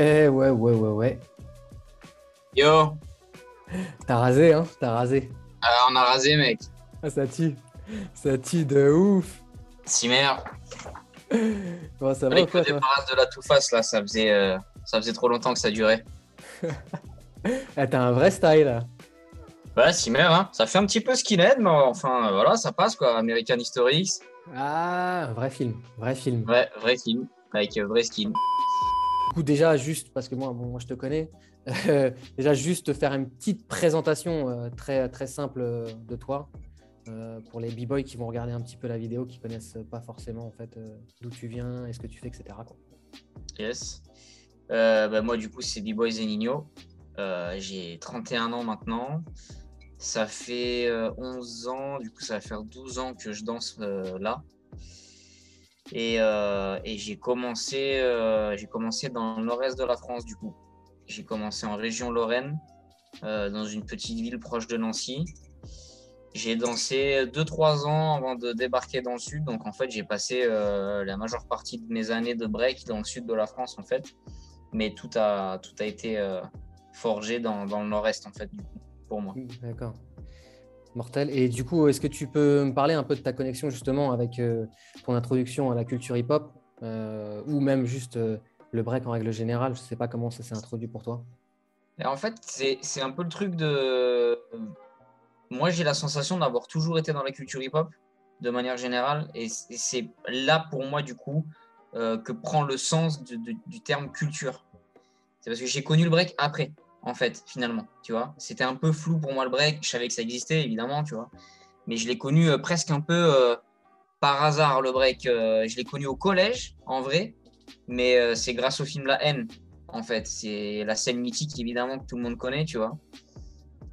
Eh ouais, ouais, ouais, ouais. Yo, T'as rasé, hein T'as rasé. euh, on a rasé, mec. Ah, ça tue. Ça tue de ouf. Cimer, Bon, ça va quoi, débarrasse de la tout face là, ça faisait, euh, ça faisait trop longtemps que ça durait. Ah, T'as un vrai style, là. Ouais, Cimer, hein, ça fait un petit peu skinhead, mais enfin voilà, ça passe quoi. American History X, Ah, vrai film. Vrai film. ouais, vrai film, avec euh, vrai skin. Coup, déjà, juste, parce que moi, bon, moi je te connais, euh, déjà, juste te faire une petite présentation euh, très, très simple euh, de toi. pour les b-boys qui vont regarder un petit peu la vidéo, qui connaissent pas forcément en fait d'où tu viens et ce que tu fais, etc. Yes. Bah, moi, du coup, c'est Nino. Euh, J'ai 31 ans maintenant. Ça fait euh, 11 ans, du coup, ça va faire 12 ans que je danse là. Et, euh, et j'ai commencé, euh, commencé dans le nord-est de la France, du coup. J'ai commencé en région Lorraine, euh, dans une petite ville proche de Nancy. J'ai dansé 2-3 ans avant de débarquer dans le sud. Donc, en fait, j'ai passé la majeure partie de mes années de break dans le sud de la France, en fait. Mais tout a, tout a été forgé dans, dans le nord-est, en fait, du coup, pour moi. D'accord. Et du coup, est-ce que tu peux me parler un peu de ta connexion justement avec euh, ton introduction à la culture hip-hop euh, ou même juste euh, le break en règle générale? Je ne sais pas comment ça s'est introduit pour toi. En fait, c'est un peu le truc de. Moi, j'ai la sensation d'avoir toujours été dans la culture hip-hop, de manière générale. Et c'est là, pour moi, du coup, que prend le sens du terme culture. C'est parce que j'ai connu le break après, en fait, finalement. Tu vois, c'était un peu flou pour moi le break. Je savais que ça existait, évidemment, tu vois. Mais je l'ai connu euh, presque un peu euh, par hasard, le break. Euh, je l'ai connu au collège, en vrai. Mais c'est grâce au film La haine en fait. C'est la scène mythique, évidemment, que tout le monde connaît, tu vois.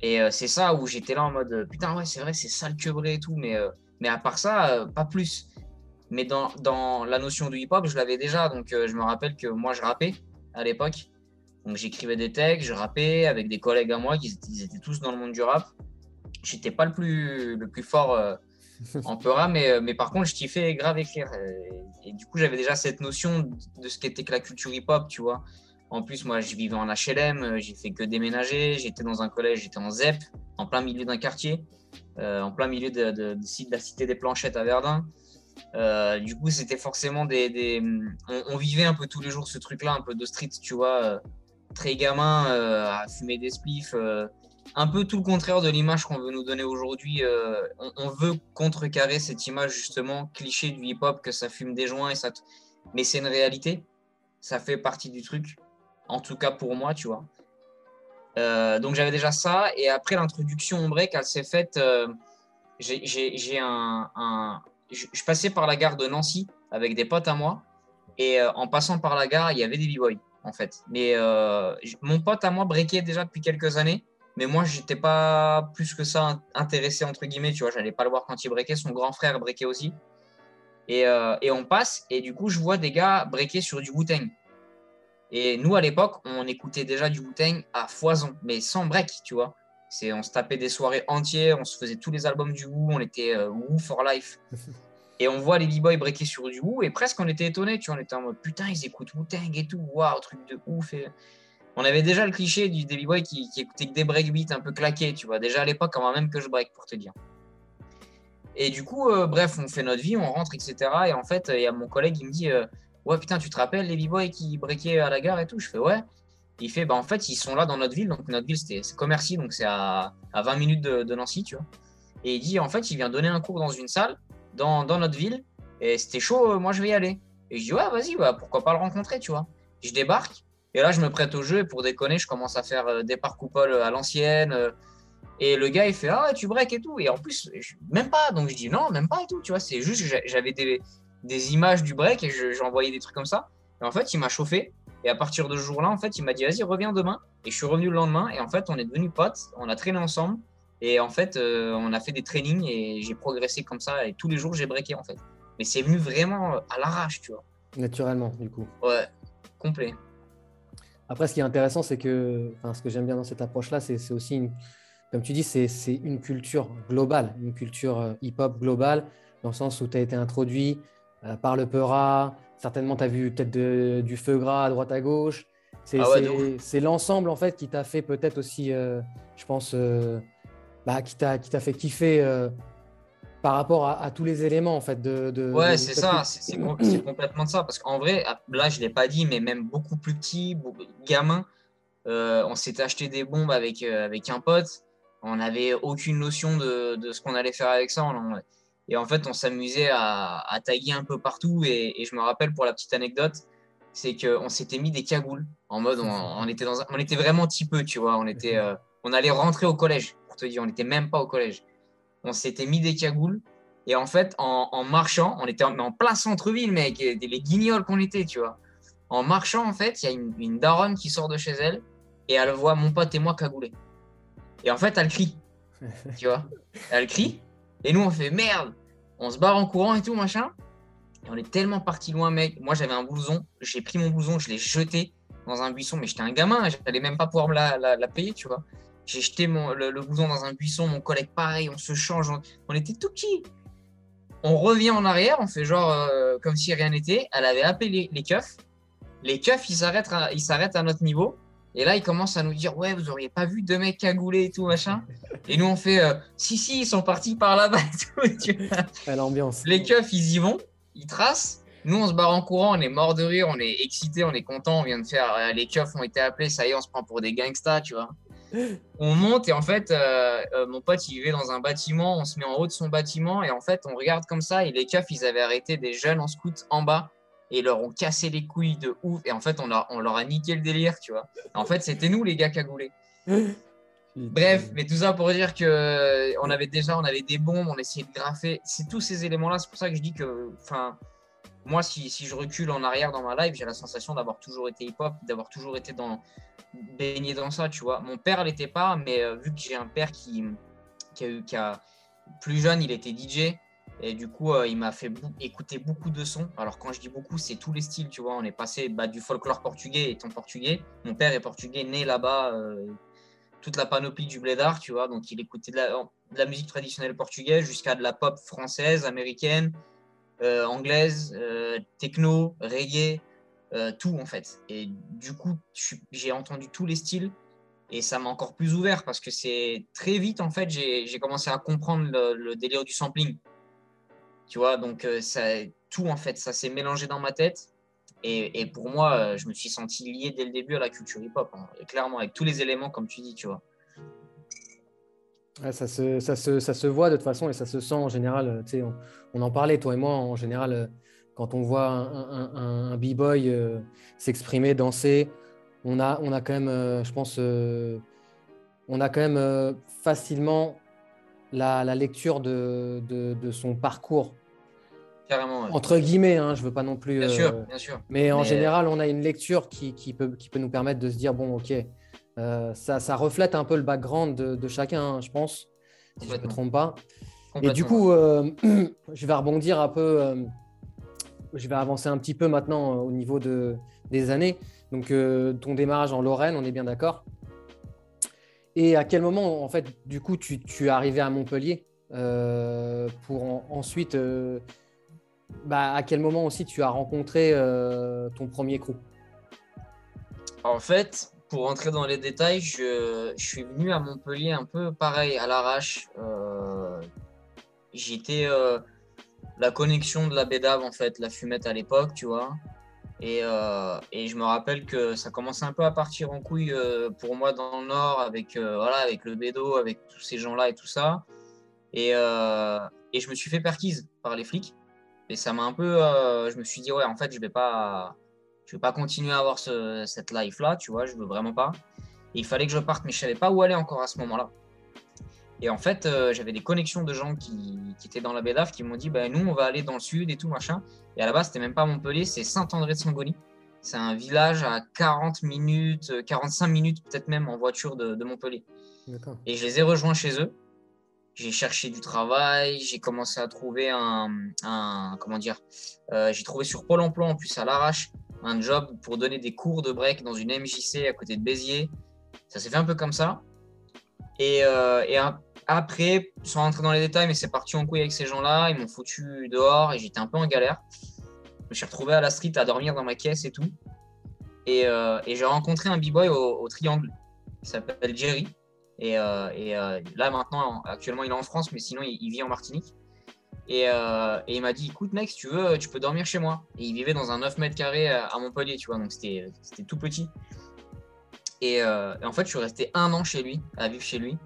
Et c'est ça où j'étais là en mode putain, ouais, c'est vrai, c'est ça le quebré et tout, mais, mais à part ça, pas plus. Mais dans, dans la notion du hip-hop, je l'avais déjà. Donc, je me rappelle que moi, je rappais à l'époque. Donc, j'écrivais des textes, je rappais avec des collègues à moi qui étaient, ils étaient tous dans le monde du rap. J'étais pas le plus, le plus fort euh, en peura, mais, euh, mais par contre, je kiffais grave écrire. Et, et du coup, j'avais déjà cette notion de, ce qu'était que la culture hip-hop, tu vois. En plus, moi, je vivais en HLM, euh, j'ai fait que déménager. J'étais dans un collège, j'étais en ZEP, en plein milieu d'un quartier, euh, en plein milieu de, de- de site- de la cité des Planchettes à Verdun. Euh, du coup, c'était forcément des. des- on, on vivait un peu tous les jours ce truc-là, un peu de street, tu vois, très gamin, euh, à fumer des spliffs. euh, un peu tout le contraire de l'image qu'on veut nous donner aujourd'hui. euh, on, veut contrecarrer cette image, justement, cliché du hip-hop, que ça fume des joints et ça. Mais c'est une réalité. Ça fait partie du truc en tout cas pour moi, tu vois. Donc j'avais déjà ça, et après l'introduction au break, elle s'est faite. j'ai- un, je, passais par la gare de Nancy avec des potes à moi, et en passant par la gare, il y avait des b-boys en fait. Mais euh, mon pote à moi breakait déjà depuis quelques années, mais moi j'étais pas plus que ça intéressé entre guillemets, tu vois. J'allais pas le voir quand il breakait, son grand frère breakait aussi. Et, euh, et on passe, et du coup je vois des gars breaker sur du Wu-Tang. Et nous, à l'époque, on écoutait déjà du Wu-Tang à foison, mais sans break, tu vois. C'est, on se tapait des soirées entières, on se faisait tous les albums du Wu, on était euh, Wu for life. Et on voit les b-boys breaker sur du Wu, et presque on était étonnés, tu vois. On était en mode putain, ils écoutent Wu-Tang et tout, waouh, truc de ouf. Et... On avait déjà le cliché du, des b-boys qui, qui écoutaient que des breakbeats un peu claqués, tu vois. Déjà à l'époque, avant même que je break, pour te dire. Et du coup, euh, bref, on fait notre vie, on rentre, etc. Et en fait, il y a mon collègue, il me dit. euh, ouais putain tu te rappelles les b-boys qui breakaient à la gare et tout? Je fais ouais il fait bah en fait ils sont là dans notre ville donc notre ville c'est Commercy donc c'est à, à 20 minutes de, de Nancy tu vois et il dit en fait il vient donner un cours dans une salle dans, notre ville et c'était chaud euh, moi je vais y aller et je dis ouais vas-y bah, pourquoi pas le rencontrer tu vois je débarque et là je me prête au jeu et pour déconner je commence à faire euh, des parts coupole à l'ancienne euh, et le gars il fait ah tu break et tout et en plus même pas donc je dis non même pas et tout tu vois c'est juste que j'a- j'avais des images du break et je- j'envoyais des trucs comme ça. Et en fait, il m'a chauffé. Et à partir de ce jour-là, en fait, il m'a dit vas-y, reviens demain. Et je suis revenu le lendemain. Et en fait, on est devenus potes. On a traîné ensemble. Et en fait, euh, on a fait des trainings et j'ai progressé comme ça. Et tous les jours, j'ai breaké en fait. Mais c'est venu vraiment à l'arrache, tu vois. Naturellement, du coup. Ouais, complet. Après, ce qui est intéressant, c'est que, enfin, ce que j'aime bien dans cette approche-là, c'est aussi, une, comme tu dis, c'est une culture globale, une culture euh, hip-hop globale, dans le sens où tu as été introduit euh, par le Peura, certainement tu as vu peut-être du feu gras à droite à gauche, C'est Ah ouais, l'ensemble en fait qui t'a fait peut-être aussi, euh, je pense, euh, bah, qui t'a qui t'a fait kiffer euh, par rapport à, à tous les éléments en fait de. de- Ouais, c'est ça, c'est c'est com- c'est complètement de ça. Parce qu'en vrai, ah, là, je ne l'ai pas dit, mais même beaucoup plus petit, gamin, euh, on s'était acheté des bombes avec, euh, avec un pote. On n'avait aucune notion de, de ce qu'on allait faire avec ça. On- et en fait, on s'amusait à, à taguer un peu partout. Et, et je me rappelle pour la petite anecdote, c'est qu'on s'était mis des cagoules en mode on, on était, dans un- on était vraiment petit peu, tu vois. On, était, euh, on allait rentrer au collège, pour te dire, on n'était même pas au collège. On s'était mis des cagoules. Et en fait, en, en marchant, on était en, plein centre-ville, mec, les guignols qu'on était, tu vois. En marchant, en fait, il y a une, une daronne qui sort de chez elle et elle voit mon pote et moi cagoulés. Et en fait, elle crie, tu vois. Elle crie et nous, on fait merde. On se barre en courant et tout, machin. Et on est tellement parti loin, mec. Moi, j'avais un blouson. J'ai pris mon blouson, je l'ai jeté dans un buisson, mais j'étais un gamin, j'allais même pas pouvoir me la, la- la payer, tu vois. J'ai jeté mon, le, le dans un buisson, mon collègue pareil, on se change, on, on était tout petits. On revient en arrière, on fait genre euh, comme si rien n'était. Elle avait appelé les keufs. Les keufs, ils s'arrêtent à, ils s'arrêtent à notre niveau. Et là, ils commencent à nous dire Ouais, vous auriez pas vu deux mecs cagoulés et tout, machin. Et nous, on fait euh, Si, si, ils sont partis par là-bas et tout. à l'ambiance. Les keufs, ils y vont, ils tracent. Nous, on se barre en courant, on est mort de rire, on est excité, on est content. On vient de faire. euh, les keufs ont été appelés, ça y est, on se prend pour des gangsters, tu vois. On monte et en fait, euh, euh, mon pote, il vivait dans un bâtiment. On se met en haut de son bâtiment et en fait, on regarde comme ça. Et les keufs, ils avaient arrêté des jeunes en scout en bas et ils leur ont cassé les couilles de ouf. Et en fait, on leur, on leur a niqué le délire, tu vois. En fait, c'était nous, les gars cagoulés. Bref, mais tout ça pour dire que euh, on avait déjà, on avait des bombes, on essayait de graffer. C'est tous ces éléments-là. C'est pour ça que je dis que, enfin, moi, si, si je recule en arrière dans ma live, j'ai la sensation d'avoir toujours été hip-hop, d'avoir toujours été dans baigné dans ça, tu vois. Mon père l'était pas, mais euh, vu que j'ai un père qui, qui a eu, plus jeune, il était DJ. Et du coup, euh, il m'a fait écouter beaucoup de sons. Alors, quand je dis beaucoup, c'est tous les styles, tu vois. On est passé bah, du folklore portugais étant portugais. Mon père est portugais, né là-bas, euh, toute la panoplie du blédard, tu vois. Donc, il écoutait la, de la musique traditionnelle portugaise jusqu'à de la pop française, américaine, euh, anglaise, euh, techno, reggae, euh, tout en fait. Et du coup, j'ai entendu tous les styles et ça m'a encore plus ouvert parce que c'est très vite en fait, j'ai commencé à comprendre le, délire du sampling. Tu vois, donc ça, tout en fait, ça s'est mélangé dans ma tête. Et, pour moi, je me suis senti lié dès le début à la culture hip-hop, hein, clairement, avec tous les éléments, comme tu dis, tu vois. Ouais, ça, se, ça, se, ça se voit de toute façon et ça se sent en général. euh, on, on en parlait, toi et moi, en général, euh, quand on voit un, un- un- un b-boy euh, s'exprimer, danser, on a, on a quand même, euh, je pense, euh, on a quand même facilement la, la lecture de, de, de son parcours, Carrément, ouais. entre guillemets, hein, je veux pas non plus. bien sûr, bien sûr. mais en Mais, général, on a une lecture qui, qui peut, qui peut nous permettre de se dire bon, ok, euh, ça, ça reflète un peu le background de, de chacun, hein, je pense, si je ne me trompe pas. Et du coup, euh, je vais rebondir un peu, euh, je vais avancer un petit peu maintenant au niveau de, des années. Donc, ton démarrage en Lorraine, on est bien d'accord. Et à quel moment, en fait, du coup, tu, tu es arrivé à Montpellier pour en- ensuite, bah, à quel moment aussi tu as rencontré ton premier crew? En fait, pour rentrer dans les détails, je, suis venu à Montpellier un peu pareil, à l'arrache. Euh, J'étais euh, la connexion de la bédave, en fait, la fumette à l'époque, tu vois. Et, euh, et je me rappelle que ça commençait un peu à partir en couille pour moi dans le Nord, avec, voilà, avec le bédo, avec tous ces gens-là et tout ça. Et, je me suis fait perquise par les flics. Et ça m'a un peu. je me suis dit, ouais, en fait, je vais pas je vais pas continuer à avoir ce- cette life là, tu vois, je veux vraiment pas. Et il fallait que je parte, mais je savais pas où aller encore à ce moment-là. Et en fait, euh, j'avais des connexions de gens qui, qui étaient dans la BEDAF qui m'ont dit, bah, nous, on va aller dans le sud et tout, machin. Et à la base, c'était même pas Montpellier, c'est Saint-André de Sangoni. C'est un village à 40 minutes, euh, 45 minutes peut-être même en voiture de, de Montpellier. Et je les ai rejoints chez eux. J'ai cherché du travail, j'ai commencé à trouver un, un- comment dire, euh, j'ai trouvé sur Pôle Emploi en plus à l'arrache un job pour donner des cours de break dans une MJC à côté de Béziers. Ça s'est fait un peu comme ça. Et, euh, et après, sans rentrer dans les détails, mais c'est parti en couille avec ces gens-là. Ils m'ont foutu dehors et j'étais un peu en galère. Je me suis retrouvé à la street à dormir dans ma caisse et tout. Et, euh, et j'ai rencontré un b-boy au, Triangle qui s'appelle Jerry. Et, et là, maintenant, actuellement, il est en France, mais sinon, il, vit en Martinique. Et, et il m'a dit écoute, mec, si tu veux, tu peux dormir chez moi. Et il vivait dans un 9 mètres carrés à Montpellier, tu vois, donc c'était tout petit. Et, et, en fait, je suis resté un an chez lui, à vivre chez lui.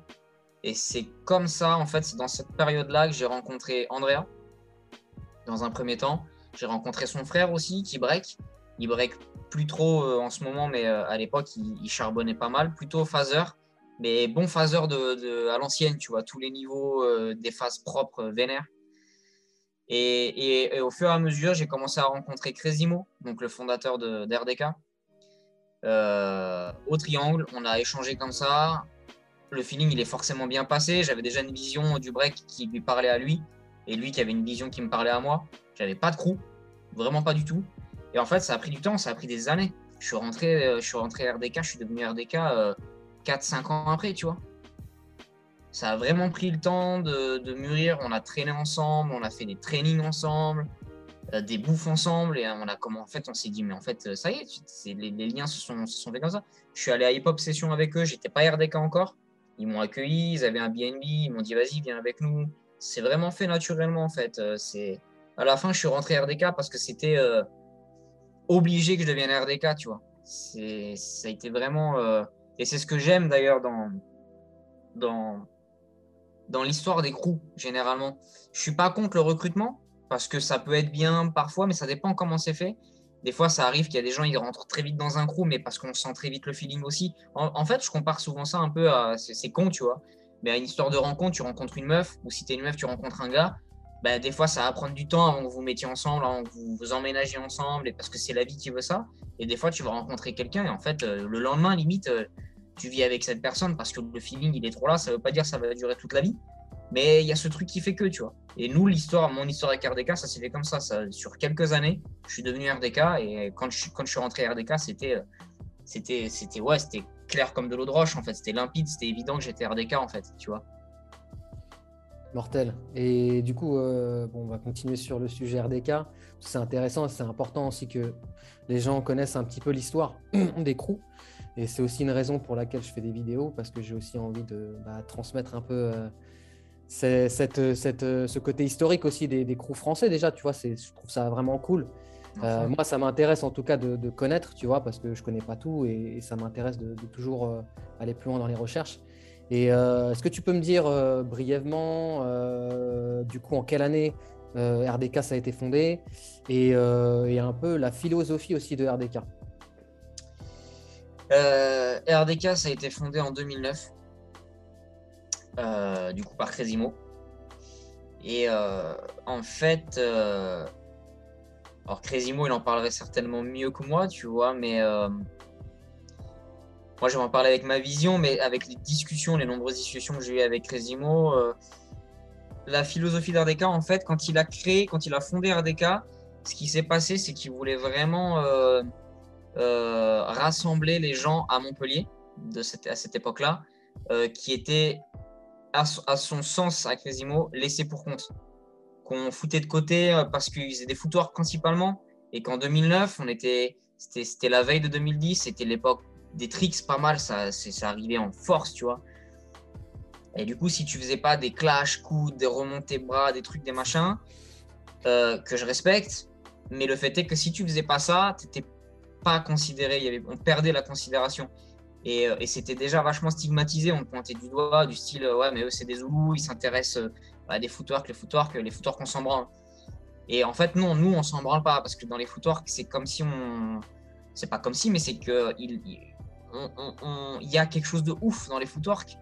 Et c'est comme ça, en fait, c'est dans cette période-là que j'ai rencontré Andrea, dans un premier temps. J'ai rencontré son frère aussi, qui break. Il break plus trop euh, en ce moment, mais euh, à l'époque, il, charbonnait pas mal. Plutôt phaser, mais bon phaser de, à l'ancienne, tu vois, tous les niveaux euh, des phases propres, vénères. Et, au fur et à mesure, j'ai commencé à rencontrer Crésimo, donc le fondateur d'RDK. au triangle, on a échangé comme ça le feeling il est forcément bien passé. J'avais déjà une vision du break qui lui parlait à lui et lui qui avait une vision qui me parlait à moi. J'avais pas de crew, vraiment pas du tout. Et en fait, ça a pris du temps, ça a pris des années. Je suis rentré, euh, je suis rentré RDK, je suis devenu RDK 4-5 euh, ans après, tu vois. Ça a vraiment pris le temps de, mûrir. On a traîné ensemble, on a fait des trainings ensemble, euh, des bouffes ensemble, et on a comment en fait on s'est dit mais en fait ça y est, les, liens se sont, se faits comme ça. Je suis allé à Hip Hop Session avec eux, j'étais pas RDK encore. Ils m'ont accueilli, ils avaient un BNB, ils m'ont dit vas-y, viens avec nous. C'est vraiment fait naturellement en fait. Euh, à la fin, je suis rentré RDK parce que c'était euh, obligé que je devienne RDK, tu vois. Ça a été vraiment euh, et c'est ce que j'aime d'ailleurs dans dans l'histoire des crews généralement. Je suis pas contre le recrutement parce que ça peut être bien parfois, mais ça dépend comment c'est fait. Des fois, ça arrive qu'il y a des gens, ils rentrent très vite dans un crew, mais parce qu'on sent très vite le feeling aussi. En, fait, je compare souvent ça un peu à. C'est con, tu vois. Mais à une histoire de rencontre, tu rencontres une meuf, ou si tu es une meuf, tu rencontres un gars. Bah, des fois, ça va prendre du temps avant que vous mettiez ensemble, avant que vous vous emménagiez ensemble, et parce que c'est la vie qui veut ça. Et des fois, tu vas rencontrer quelqu'un, et en fait, euh, le lendemain, limite, euh, tu vis avec cette personne parce que le feeling, il est trop là. Ça veut pas dire que ça va durer toute la vie. Mais il y a ce truc qui fait que, tu vois. Et nous, l'histoire, mon histoire avec RDK, ça s'est fait comme ça. Sur quelques années, je suis devenu RDK et quand je, suis rentré RDK, c'était, c'était, c'était, ouais, c'était clair comme de l'eau de roche, en fait. C'était limpide, c'était évident que j'étais RDK, en fait, tu vois. Mortel. Et du coup, euh, bon, on va continuer sur le sujet RDK. C'est intéressant, c'est important aussi que les gens connaissent un petit peu l'histoire des crews. Et c'est aussi une raison pour laquelle je fais des vidéos, parce que j'ai aussi envie de bah, transmettre un peu euh, cette, cette, ce côté historique aussi des, des crews français déjà, tu vois, je trouve ça vraiment cool. Euh, moi, ça m'intéresse en tout cas de, connaître, tu vois, parce que je connais pas tout et, ça m'intéresse de, toujours euh, aller plus loin dans les recherches. Et euh, est-ce que tu peux me dire brièvement, du coup, en quelle année RDK ça a été fondé et, et, un peu la philosophie aussi de RDK RDK, ça a été fondé en 2009. Euh, du coup par Crésimo. Et euh, en fait, euh, alors Crésimo, il en parlerait certainement mieux que moi, tu vois, mais moi je vais en parler avec ma vision, mais avec les discussions, les nombreuses discussions que j'ai eues avec Crésimo, la philosophie d'RDK, en fait, quand il a créé, quand il a fondé RDK, ce qui s'est passé, c'est qu'il voulait vraiment rassembler les gens à Montpellier de cette, à cette époque-là, qui étaient à, son sens, à Crésimo, laissé pour compte. Qu'on foutait de côté euh, parce qu'ils faisaient des footwork principalement. Et qu'en 2009, on était, c'était la veille de 2010, c'était l'époque des tricks pas mal, ça, ça arrivait en force, tu vois. Et du coup, si tu faisais pas des clash, coups, des remontées bras, des trucs, des machins, euh, que je respecte, mais le fait est que si tu faisais pas ça, tu n'étais pas considéré, on perdait la considération. Euh, et, c'était déjà vachement stigmatisé. On pointait du doigt, du style euh, ouais, mais eux, c'est des Zoulous, ils s'intéressent à des footwork, les footwork, les footwork, on s'en branle. Et en fait, non, nous, on s'en branle pas parce que dans les footwork, c'est comme si on. C'est pas comme si, mais c'est que y a quelque chose de ouf dans les footwork.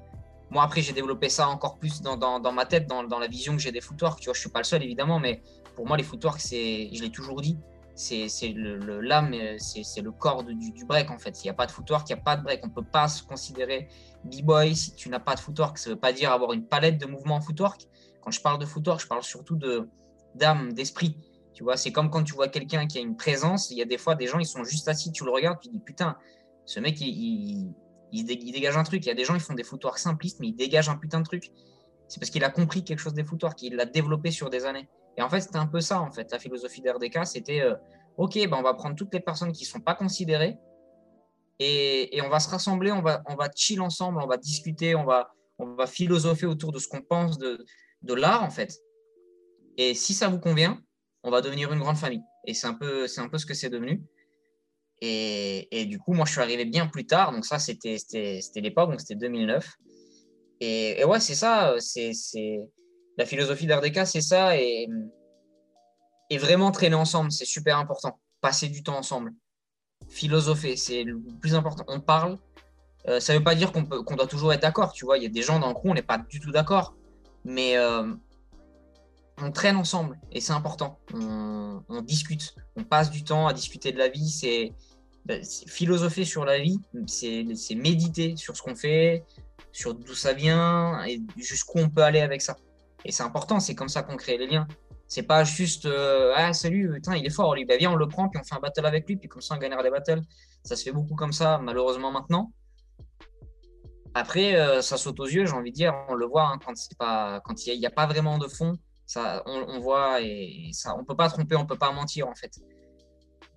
Moi, après, j'ai développé ça encore plus dans, dans, ma tête, dans, dans, la vision que j'ai des footwork. Tu vois, je suis pas le seul, évidemment, mais pour moi, les footwork, c'est, je l'ai toujours dit, c'est le l'âme, c'est le corps du, break en fait. S'il n'y a pas de footwork, il n'y a pas de break. On ne peut pas se considérer b-boy si tu n'as pas de footwork. Ça ne veut pas dire avoir une palette de mouvements en footwork. Quand je parle de footwork, je parle surtout d'âme, d'esprit. Tu vois, c'est comme quand tu vois quelqu'un qui a une présence. Il y a des fois des gens, ils sont juste assis, tu le regardes, tu dis putain, ce mec, il, dégage un truc. Il y a des gens, ils font des footwork simplistes, mais ils dégagent un putain de truc. C'est parce qu'il a compris quelque chose des footwork, il l'a développé sur des années. Et en fait, c'était un peu ça, en fait. La philosophie d'RDK, c'était euh, OK, ben, on va prendre toutes les personnes qui ne sont pas considérées et, on va se rassembler, on va, on va chill ensemble, on va discuter, on va, on va philosopher autour de ce qu'on pense de, de l'art, en fait. Et si ça vous convient, on va devenir une grande famille. Et c'est un peu, c'est un peu ce que c'est devenu. Et, du coup, moi, je suis arrivé bien plus tard. Donc ça, c'était, l'époque, donc c'était 2009. Et, ouais, c'est ça. C'est, la philosophie d'RDK, c'est ça. Et, et vraiment traîner ensemble, c'est super important. Passer du temps ensemble. Philosopher, c'est le plus important. On parle. Euh, ça ne veut pas dire qu'on doit toujours être d'accord. Tu vois, il y a des gens dans le crew, on n'est pas du tout d'accord. Mais euh, on traîne ensemble et c'est important. On, discute, on passe du temps à discuter de la vie. C'est ben, philosopher sur la vie, c'est méditer sur ce qu'on fait, sur d'où ça vient et jusqu'où on peut aller avec ça. Et c'est important, c'est comme ça qu'on crée les liens. C'est pas juste euh, ah salut, putain, il est fort lui, ben, viens on le prend puis on fait un battle avec lui puis comme ça on gagnera des battles. Ça se fait beaucoup comme ça malheureusement maintenant. Après, euh, ça saute aux yeux, j'ai envie de dire, on le voit hein, quand il n'y a, pas vraiment de fond, ça, on, voit et ça, on peut pas tromper, on peut pas mentir en fait.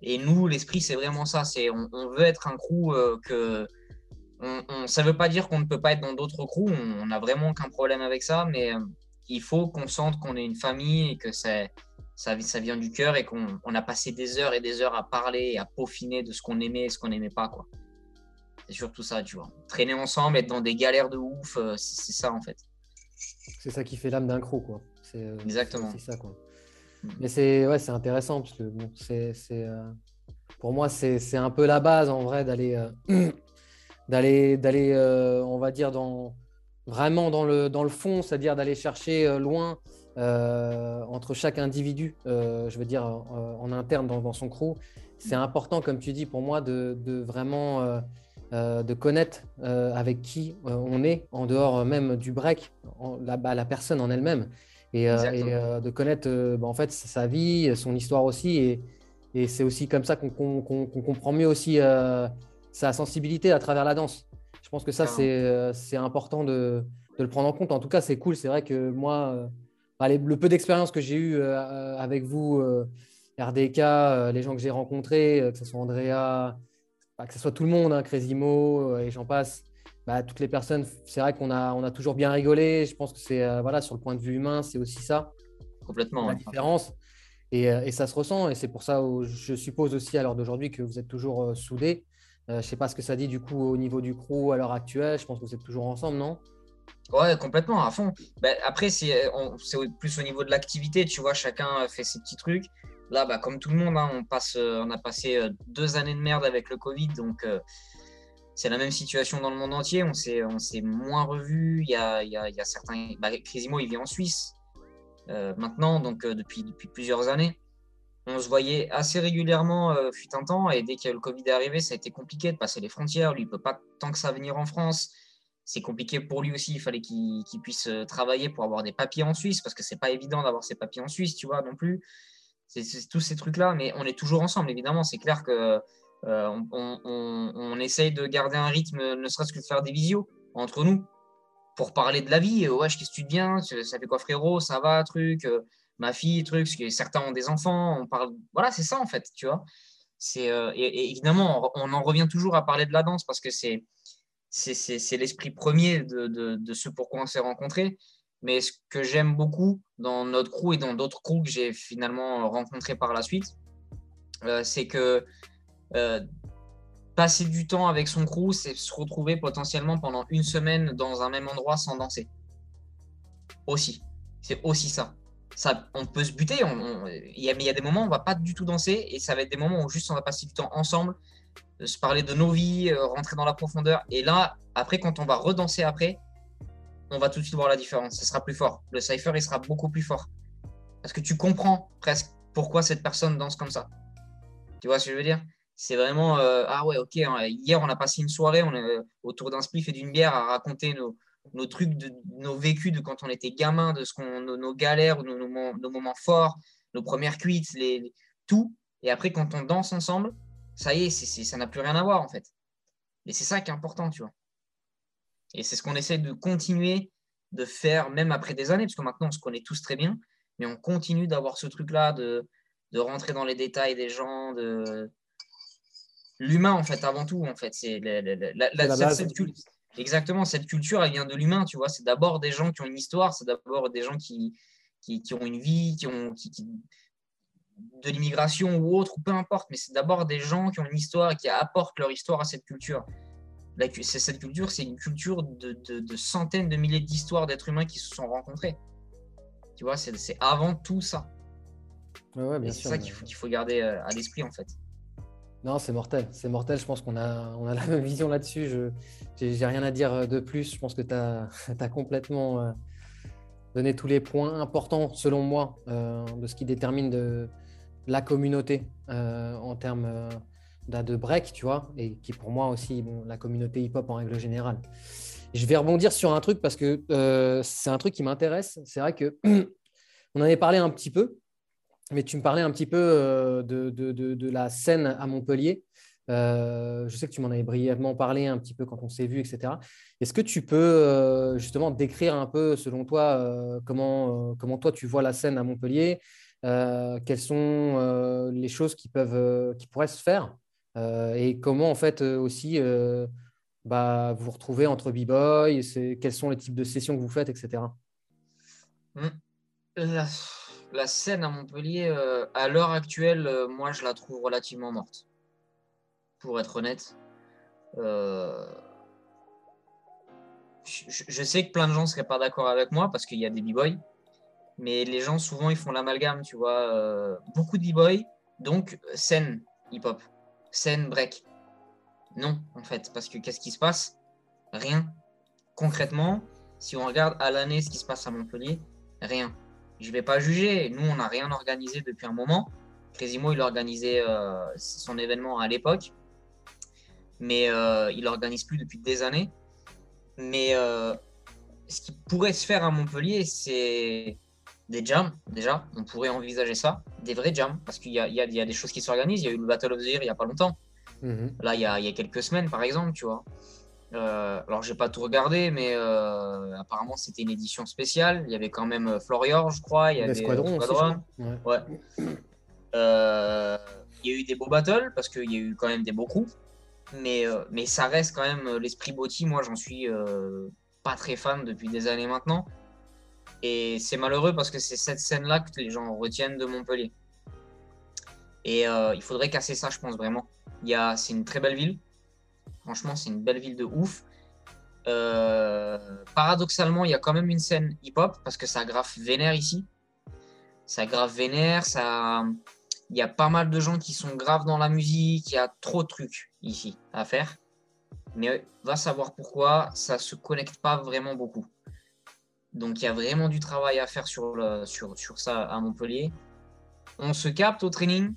Et nous, l'esprit, c'est vraiment ça. C'est on, veut être un crew euh, que on, ça veut pas dire qu'on ne peut pas être dans d'autres crews. On n'a vraiment aucun problème avec ça, mais euh, il faut qu'on sente qu'on est une famille et que ça, ça, ça vient du cœur et qu'on a passé des heures et des heures à parler et à peaufiner de ce qu'on aimait et ce qu'on n'aimait pas, quoi. C'est surtout ça, tu vois. Traîner ensemble, être dans des galères de ouf, euh, c'est ça en fait. C'est ça qui fait l'âme d'un crew, quoi. Euh, Exactement. C'est ça, quoi. Mm. Mais c'est ouais, c'est intéressant parce que bon, c'est, euh, pour moi c'est, un peu la base en vrai d'aller d'aller d'aller on va dire dans vraiment dans le dans le fond, c'est-à-dire d'aller chercher loin entre chaque individu, je veux dire en interne dans, dans son crew. C'est important, comme tu dis, pour moi de, de vraiment euh, de connaître euh, avec qui euh, on est en dehors même du break, la, bah, la, personne en elle-même, et, de connaître bah, en fait sa vie, son histoire aussi, et, et c'est aussi comme ça qu'on comprend mieux aussi sa sensibilité à travers la danse. Je pense que ça c'est important de, de, le prendre en compte. En tout cas, c'est cool. C'est vrai que moi, bah, le peu d'expérience que j'ai eu avec vous, RDK, les gens que j'ai rencontrés, que ce soit Andrea, que ce soit tout le monde, hein, Crésimo euh, et j'en passe, bah, toutes les personnes, c'est vrai qu'on a, on a toujours bien rigolé. Je pense que c'est, euh, voilà, sur le point de vue humain, c'est aussi ça. Complètement. La différence. Et, euh, et, ça se ressent. Et c'est pour ça, où je suppose aussi à l'heure d'aujourd'hui que vous êtes toujours soudés. je ne sais pas ce que ça dit du coup au niveau du crew à l'heure actuelle. Je pense que vous êtes toujours ensemble, non? Ouais, complètement, à fond. Bah, après, c'est plus au niveau de l'activité, tu vois, chacun fait ses petits trucs. Là, bah, comme tout le monde, hein, on, passe, euh, on a passé euh, deux années de merde avec le Covid, donc euh, c'est la même situation dans le monde entier. On s'est, on s'est moins revus. Il y a, il y a, il y a certains. Bah, Crisimo, il vit en Suisse maintenant, donc depuis, depuis plusieurs années. On se voyait assez régulièrement, fut un temps, et dès que le Covid est arrivé, ça a été compliqué de passer les frontières. Lui, il ne peut pas tant que ça venir en France. C'est compliqué pour lui aussi. Il fallait qu'il, puisse travailler pour avoir des papiers en Suisse, parce que c'est pas évident d'avoir ses papiers en Suisse, tu vois, non plus c'est tous ces trucs-là, mais on est toujours ensemble, évidemment. C'est clair que euh, on, essaye de garder un rythme, ne serait-ce que de faire des visios entre nous pour parler de la vie. Ouais, qu'est-ce que tu Ça fait quoi, frérot? Ça va, truc? Euh, Ma fille, truc. Parce que certains ont des enfants. On parle. Voilà, c'est ça en fait, tu vois. C'est euh, et, évidemment, on, en revient toujours à parler de la danse parce que c'est c'est l'esprit premier de, de, de, ce pourquoi on s'est rencontrés. Mais ce que j'aime beaucoup dans notre crew et dans d'autres crews que j'ai finalement rencontrés par la suite, euh, c'est que euh, passer du temps avec son crew, c'est se retrouver potentiellement pendant une semaine dans un même endroit sans danser. Aussi. C'est aussi ça. ça. On peut se buter, mais il y a des moments où on va pas du tout danser et ça va être des moments où juste on va passer du temps ensemble, se parler de nos vies, euh, rentrer dans la profondeur. Et là, après, quand on va redanser après, on va tout de suite voir la différence. Ce sera plus fort. Le cipher, il sera beaucoup plus fort. Parce que tu comprends presque pourquoi cette personne danse comme ça. Tu vois ce que je veux dire? C'est vraiment, euh, ah ouais, ok, hein, hier on a passé une soirée on est, euh, autour d'un spliff et d'une bière à raconter nos, trucs, nos vécus de quand on était gamin, de ce qu'on, nos, galères, nos, nos, moments forts, nos premières cuites, les, tout. Et après, quand on danse ensemble, ça y est, ça n'a plus rien à voir en fait. Et c'est ça qui est important, tu vois. Et c'est ce qu'on essaie de continuer de faire, même après des années, parce que maintenant on se connaît tous très bien, mais on continue d'avoir ce truc-là, de, de rentrer dans les détails des gens, de, l'humain, en fait, avant tout. En fait, c'est la, cette, Exactement, cette culture, elle vient de l'humain, tu vois. C'est d'abord des gens qui ont une histoire, c'est d'abord des gens qui, qui, ont une vie, qui ont de l'immigration ou autre, ou peu importe, mais c'est d'abord des gens qui ont une histoire et qui apportent leur histoire à cette culture. cette culture, c'est une culture de, centaines de milliers d'histoires d'êtres humains qui se sont rencontrés. Tu vois, c'est avant tout ça. c'est ça qu'il faut, faut, garder euh, à l'esprit, en fait. Non, c'est mortel. C'est mortel. Je pense qu'on a, on a la même vision là-dessus. Je n'ai rien à dire de plus. Je pense que tu as, complètement euh, donné tous les points importants, selon moi, euh, de ce qui détermine de, la communauté euh, en termes de break, tu vois, et qui pour moi aussi, la communauté hip-hop en règle générale. Je vais rebondir sur un truc parce que c'est un truc qui m'intéresse. C'est vrai que on en avait parlé un petit peu mais tu me parlais un petit peu euh, de, la scène à Montpellier. Euh, je sais que tu m'en avais brièvement parlé un petit peu quand on s'est vu, etc. Est-ce que tu peux euh, justement décrire un peu, selon toi, comment, comment toi tu vois la scène à Montpellier? Quelles sont les choses qui, peuvent, qui pourraient se faire? Et comment, en fait, aussi, bah, vous vous retrouvez entre b-boy Quels sont les types de sessions que vous faites, etc. scène à Montpellier, euh, à l'heure actuelle, euh, moi, je la trouve relativement morte. Pour être honnête. Euh, je, sais que plein de gens ne seraient pas d'accord avec moi parce qu'il y a des b-boys. Mais les gens, souvent, ils font l'amalgame, tu vois. beaucoup de b-boys, donc scène hip-hop, scène break. Non, en fait, parce que qu'est-ce qui se passe? Rien. Concrètement, si on regarde à l'année ce qui se passe à Montpellier, rien je ne vais pas juger. Nous, on n'a rien organisé depuis un moment. Crésimo, il organisait euh, son événement à l'époque, mais euh, il n'organise plus depuis des années. Mais euh, ce qui pourrait se faire à Montpellier, c'est des jams, déjà. On pourrait envisager ça, des vrais jams, parce qu'il y, y, a des choses qui s'organisent. Il y a eu le Battle of the Year il n'y a pas longtemps. Mhm. Là, il y, a, il y, a, quelques semaines, par exemple, tu vois. Euh, alors, j'ai pas tout regardé, mais euh, apparemment, c'était une édition spéciale. Il y avait quand même euh, Florior, je crois. Il y avait Squadron. ouais. il y a eu des beaux battles parce qu'il y a eu quand même des beaux coups. Mais, mais ça reste quand même l'esprit Botti. Moi, j'en suis pas très fan depuis des années maintenant. Et c'est malheureux parce que c'est cette scène-là que les gens retiennent de Montpellier. Et il faudrait casser ça, je pense vraiment. C'est une très belle ville. Franchement, c'est une belle ville de ouf. Euh, paradoxalement, il y a quand même une scène hip-hop parce que ça grave vénère ici. Ça grave vénère, ça... il y a pas mal de gens qui sont graves dans la musique, il y a trop de trucs ici à faire. Mais va savoir pourquoi, ça se connecte pas vraiment beaucoup. Donc il y a vraiment du travail à faire sur, le, sur, sur ça à Montpellier. On se capte au training,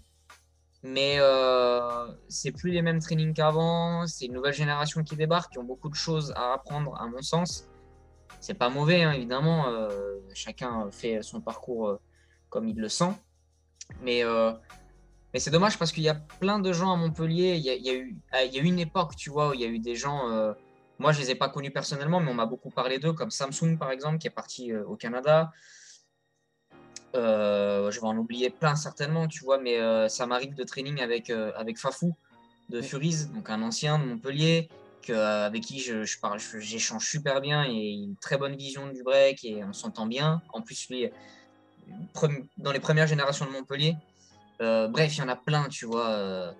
mais euh, c'est plus les mêmes trainings qu'avant. C'est une nouvelle génération qui débarque, qui ont beaucoup de choses à apprendre, à mon sens. C'est pas mauvais, hein, évidemment. Euh, chacun fait son parcours euh, comme il le sent. Mais, euh, mais c'est dommage parce qu'il y a plein de gens à Montpellier. Il y a, il y a eu, il y a eu une époque, tu vois, où il y a eu des gens. moi, je les ai pas connus personnellement, mais on m'a beaucoup parlé d'eux, comme Samsung, par exemple, qui est parti au Canada. Euh, je vais en oublier plein certainement, tu vois, mais euh, ça m'arrive de training avec, euh, avec Fafou de Furies, donc un ancien de Montpellier, que, avec qui je, je parle, j'échange super bien et une très bonne vision du break et on s'entend bien. En plus, lui, dans les premières générations de Montpellier, bref, il y en a plein, tu vois,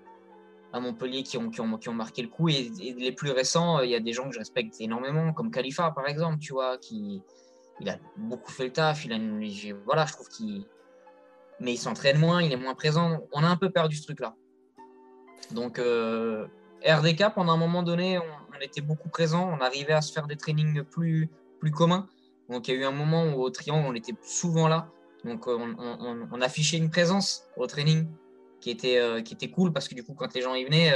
à Montpellier qui ont, qui ont, qui, ont, marqué le coup. Et, et les plus récents, il y a des gens que je respecte énormément, comme Khalifa par exemple, tu vois, qui, il a beaucoup fait le taf. Il a voilà, je trouve qu'il. Mais il s'entraîne moins, il est moins présent. On a un peu perdu ce truc-là. Donc, euh, RDK, pendant un moment donné, on, était beaucoup présent. On arrivait à se faire des trainings plus, plus communs. Donc, il y a eu un moment où au triangle, on était souvent là. Donc, euh, on, affichait une présence au training qui était, euh, qui était cool parce que du coup, quand les gens y venaient,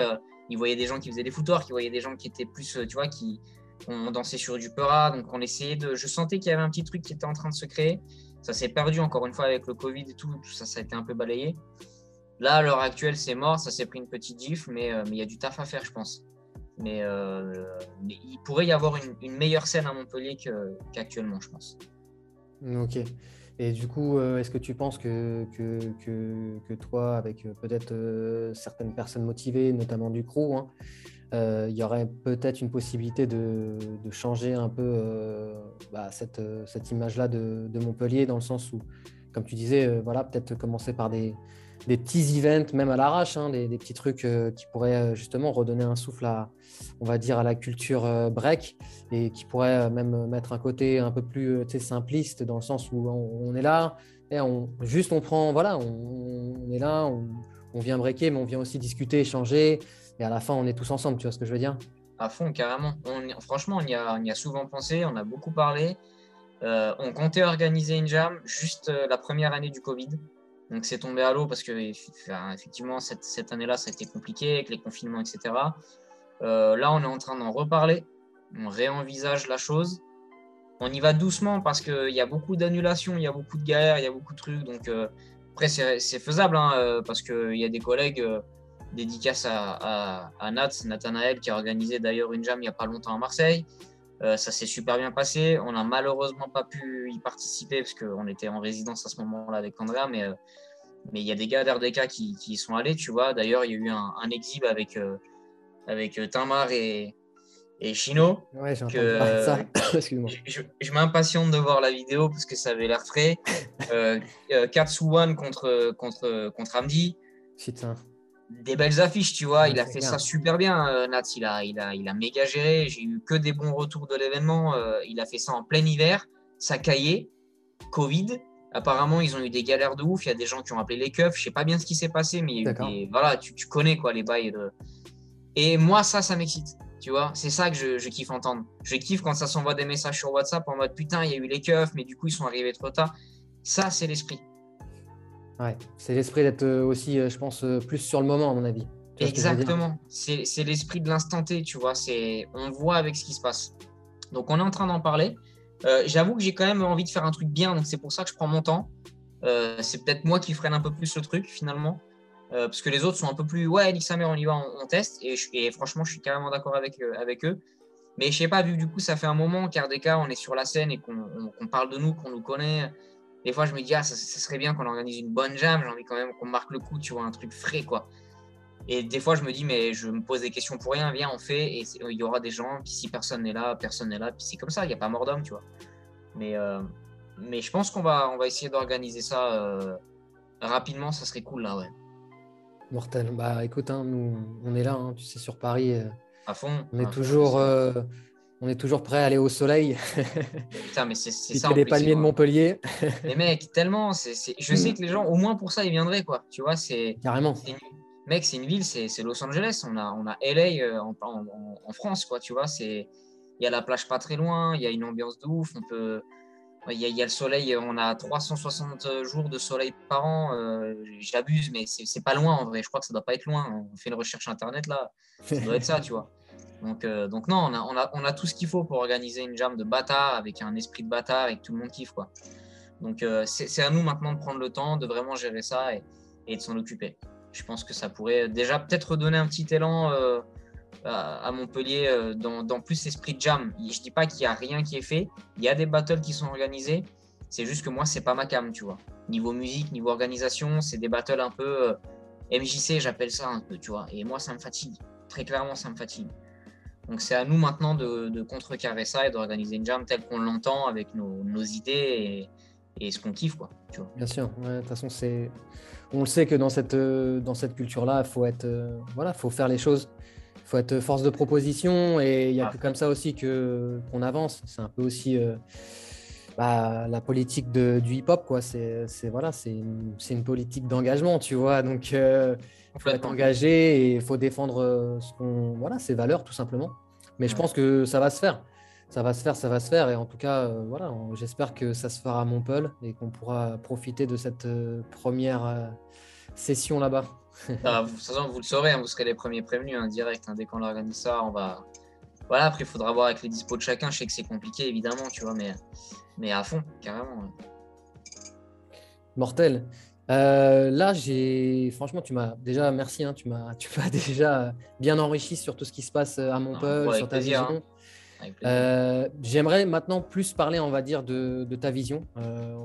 ils voyaient des gens qui faisaient des footwork, ils voyaient des gens qui étaient plus, tu vois, qui, on dansait sur du Peura, donc on essayait de. Je sentais qu'il y avait un petit truc qui était en train de se créer. Ça s'est perdu encore une fois avec le Covid et tout, ça, ça a été un peu balayé. Là, à l'heure actuelle, c'est mort, ça s'est pris une petite gif, mais euh, il y a du taf à faire, je pense. Mais, euh, il pourrait y avoir une, meilleure scène à Montpellier qu'actuellement, je pense. Ok. Et du coup, euh, est-ce que tu penses que, toi, avec peut-être certaines personnes motivées, notamment du crew, hein, il y aurait peut-être une possibilité de, changer un peu bah, cette, cette image-là de, Montpellier, dans le sens où, comme tu disais, voilà, peut-être commencer par des, petits events, même à l'arrache, hein, des, petits trucs euh, qui pourraient euh, justement redonner un souffle à, on va dire, à la culture euh, break et qui pourraient même mettre un côté un peu plus simpliste dans le sens où on, est là et on, juste on prend, voilà, on, est là, on, vient breaker, mais on vient aussi discuter, échanger et à la fin on est tous ensemble, tu vois ce que je veux dire? À fond, carrément. franchement, on y, a, souvent pensé, on a beaucoup parlé. on comptait organiser une jam juste la première année du Covid. Donc c'est tombé à l'eau parce que effectivement cette, année-là ça a été compliqué avec les confinements, etc. Euh, là on est en train d'en reparler, on réenvisage la chose. On y va doucement parce qu'il y a beaucoup d'annulations, il y a beaucoup de galères, il y a beaucoup de trucs. Donc euh, après c'est faisable hein, euh, parce qu'il y a des collègues dédicaces à, à, à, Nat, Nathanaël qui a organisé d'ailleurs une jam il n'y a pas longtemps à Marseille. ça s'est super bien passé. On n'a malheureusement pas pu y participer parce qu'on était en résidence à ce moment-là avec Andrea, mais mais il y a des gars d'RDK qui, qui y sont allés, tu vois. D'ailleurs, il y a eu un, un exhib avec, euh, avec euh, Tamar et, et Chino. Ouais, que, ça. Excuse-moi. Je, je, m'impatiente de voir la vidéo parce que ça avait l'air frais. euh, euh Katsuwan contre, contre, contre Amdi. Putain. Des belles affiches, tu vois. il a fait ça super bien, Nat. Il a, il, a, il a méga géré. J'ai eu que des bons retours de l'événement. il a fait ça en plein hiver. Ça caillait. Covid. Apparemment, ils ont eu des galères de ouf. Il y a des gens qui ont appelé les keufs. Je sais pas bien ce qui s'est passé, mais il y a eu des... voilà, tu, tu, connais quoi les bails. De... Et moi, ça, ça m'excite. Tu vois, c'est ça que je, je, kiffe entendre. Je kiffe quand ça s'envoie des messages sur WhatsApp en mode putain, il y a eu les keufs, mais du coup, ils sont arrivés trop tard. Ça, c'est l'esprit. Ouais, c'est l'esprit d'être euh, aussi, euh, je pense, euh, plus sur le moment, à mon avis. Exactement. C'est l'esprit de l'instant T, tu vois. On voit avec ce qui se passe. Donc, on est en train d'en parler. J'avoue que j'ai quand même envie de faire un truc bien, donc c'est pour ça que je prends mon temps. C'est peut-être moi qui freine un peu plus le truc finalement, parce que les autres sont un peu plus ouais, nique sa mère, on y va, on, teste. Et, franchement, je suis carrément d'accord avec, eux. Mais je sais pas, vu que du coup, ça fait un moment qu'RDK, on est sur la scène et qu'on parle de nous, qu'on nous connaît. Des fois, je me dis, ah, ça, ça serait bien qu'on organise une bonne jam. J'ai envie quand même qu'on marque le coup, tu vois, un truc frais, quoi. Et des fois, je me dis, mais je me pose des questions pour rien, viens, on fait, et il y aura des gens, puis si personne n'est là, personne n'est là, puis c'est comme ça, il n'y a pas mort d'homme, tu vois. Mais, euh, mais je pense qu'on va, on va essayer d'organiser ça euh, rapidement, ça serait cool, là, ouais. Mortel. Bah écoute, hein, nous, on est là, hein, tu sais, sur Paris. Euh, à fond. On est toujours. On est toujours prêt à aller au soleil. Putain, mais c'est ça. les palmiers de Montpellier. mais mec, tellement. je sais que les gens, au moins pour ça, ils viendraient, quoi. Tu vois, c'est. Carrément mec, c'est une ville, c'est Los Angeles. On a, on a LA euh, en, en, France, quoi, tu vois. Il y a la plage pas très loin, il y a une ambiance de ouf. On peut, il y, a, y, a le soleil, on a 360 jours de soleil par an. Euh, j'abuse, mais c'est pas loin en vrai. Je crois que ça doit pas être loin. On fait une recherche internet là, ça doit être ça, tu vois. Donc, euh, donc non, on a, tout ce qu'il faut pour organiser une jam de bâtard avec un esprit de bâtard et que tout le monde kiffe, quoi. Donc c'est à nous maintenant de prendre le temps, de vraiment gérer ça et, de s'en occuper je pense que ça pourrait déjà peut-être donner un petit élan euh, à, Montpellier euh, dans, plus l'esprit de jam. Je dis pas qu'il n'y a rien qui est fait, il y a des battles qui sont organisés, c'est juste que moi, c'est pas ma cam, tu vois. Niveau musique, niveau organisation, c'est des battles un peu euh, MJC, j'appelle ça un peu, tu vois. Et moi, ça me fatigue. Très clairement, ça me fatigue. Donc c'est à nous maintenant de, contrecarrer ça et d'organiser une jam telle qu'on l'entend avec nos, idées et, et, ce qu'on kiffe, quoi. Tu vois. Bien sûr, de toute façon, c'est on le sait que dans cette, euh, dans cette culture-là, il faut être, euh, voilà, faut faire les choses. Il faut être force de proposition et il y a ah. que comme ça aussi que qu'on avance. C'est un peu aussi euh, bah, la politique de, du hip-hop, quoi. C'est, voilà, c'est une, une, politique d'engagement, tu vois. Donc, il faut être engagé et il faut défendre ce qu'on, voilà, ses valeurs, tout simplement. Mais je pense que ça va se faire ça va se faire, ça va se faire. Et en tout cas, euh, voilà, j'espère que ça se fera à Montpellier et qu'on pourra profiter de cette euh, première euh, session là-bas. ah, vous, vous le saurez, hein, vous serez les premiers prévenus en hein, direct. Hein, dès qu'on organise ça, on va. Voilà, après, il faudra voir avec les dispos de chacun. Je sais que c'est compliqué, évidemment, tu vois, mais, mais à fond, carrément. Mortel. Là, j'ai franchement, tu m'as déjà merci, tu m'as tu m'as déjà bien enrichi sur tout ce qui se passe à Montpellier, sur ta vision. J'aimerais maintenant plus parler, on va dire, de, ta vision,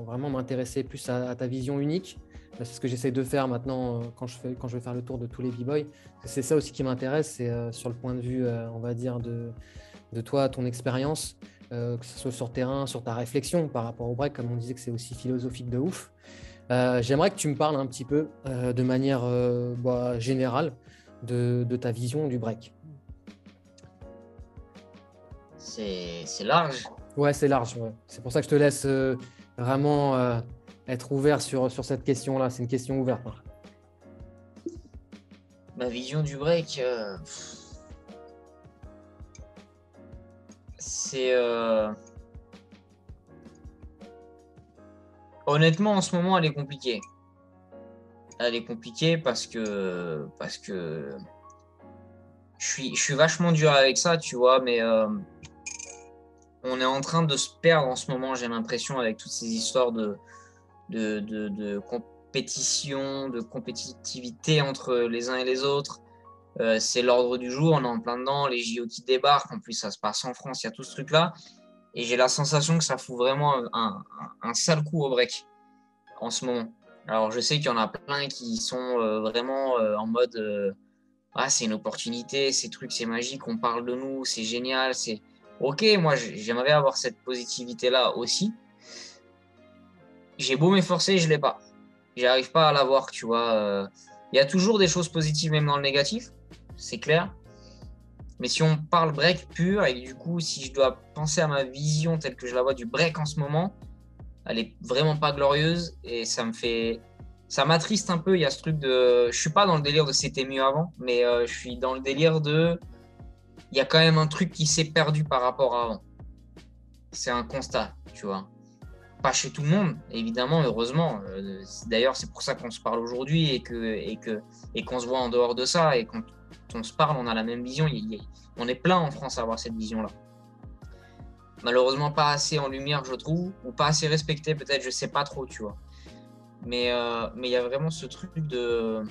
vraiment m'intéresser plus à, ta vision unique. C'est ce que j'essaie de faire maintenant quand je, fais, quand je vais faire le tour de tous les b-boys. C'est ça aussi qui m'intéresse, c'est sur le point de vue, on va dire, de, de toi, ton expérience, que ce soit sur terrain, sur ta réflexion par rapport au break, comme on disait que c'est aussi philosophique de ouf. Euh, j'aimerais que tu me parles un petit peu euh, de manière euh, bah, générale de, ta vision du break. C'est large. Ouais, c'est large. C'est pour ça que je te laisse vraiment être ouvert sur, sur cette question-là. C'est une question ouverte. Ma vision du break, c'est Honnêtement, en ce moment, elle est compliquée. Elle est compliquée parce que, parce que je suis, je suis vachement dur avec ça, tu vois, mais euh, on est en train de se perdre en ce moment, j'ai l'impression, avec toutes ces histoires de, de, de, compétition, de compétitivité entre les uns et les autres. Euh, c'est l'ordre du jour, on est en plein dedans, les JO qui débarquent, en plus ça se passe en France, il y a tout ce truc-là. Et j'ai la sensation que ça fout vraiment un, sale coup au break en ce moment. Alors je sais qu'il y en a plein qui sont euh, vraiment euh, en mode euh, ah c'est une opportunité, ces trucs c'est magique, on parle de nous, c'est génial, c'est ok. Moi j'aimerais avoir cette positivité là aussi. J'ai beau m'efforcer, je l'ai pas. J'arrive pas à l'avoir, tu vois. Il y a toujours des choses positives même dans le négatif, c'est clair. Mais si on parle break pur, et du coup, si je dois penser à ma vision telle que je la vois du break en ce moment, elle est vraiment pas glorieuse et ça me fait. Ça m'attriste un peu. Il y a ce truc de. Je suis pas dans le délire de c'était mieux avant, mais euh, je suis dans le délire de. Il y a quand même un truc qui s'est perdu par rapport à avant. C'est un constat, tu vois. Pas chez tout le monde, évidemment, heureusement. Euh, d'ailleurs, c'est pour ça qu'on se parle aujourd'hui et et que et qu'on se voit en dehors de ça et qu'on on se parle, on a la même vision. on est plein en France à avoir cette vision-là. Malheureusement, pas assez en lumière, je trouve, ou pas assez respecté, peut-être, je sais pas trop, tu vois. Mais euh, mais il y a vraiment ce truc de.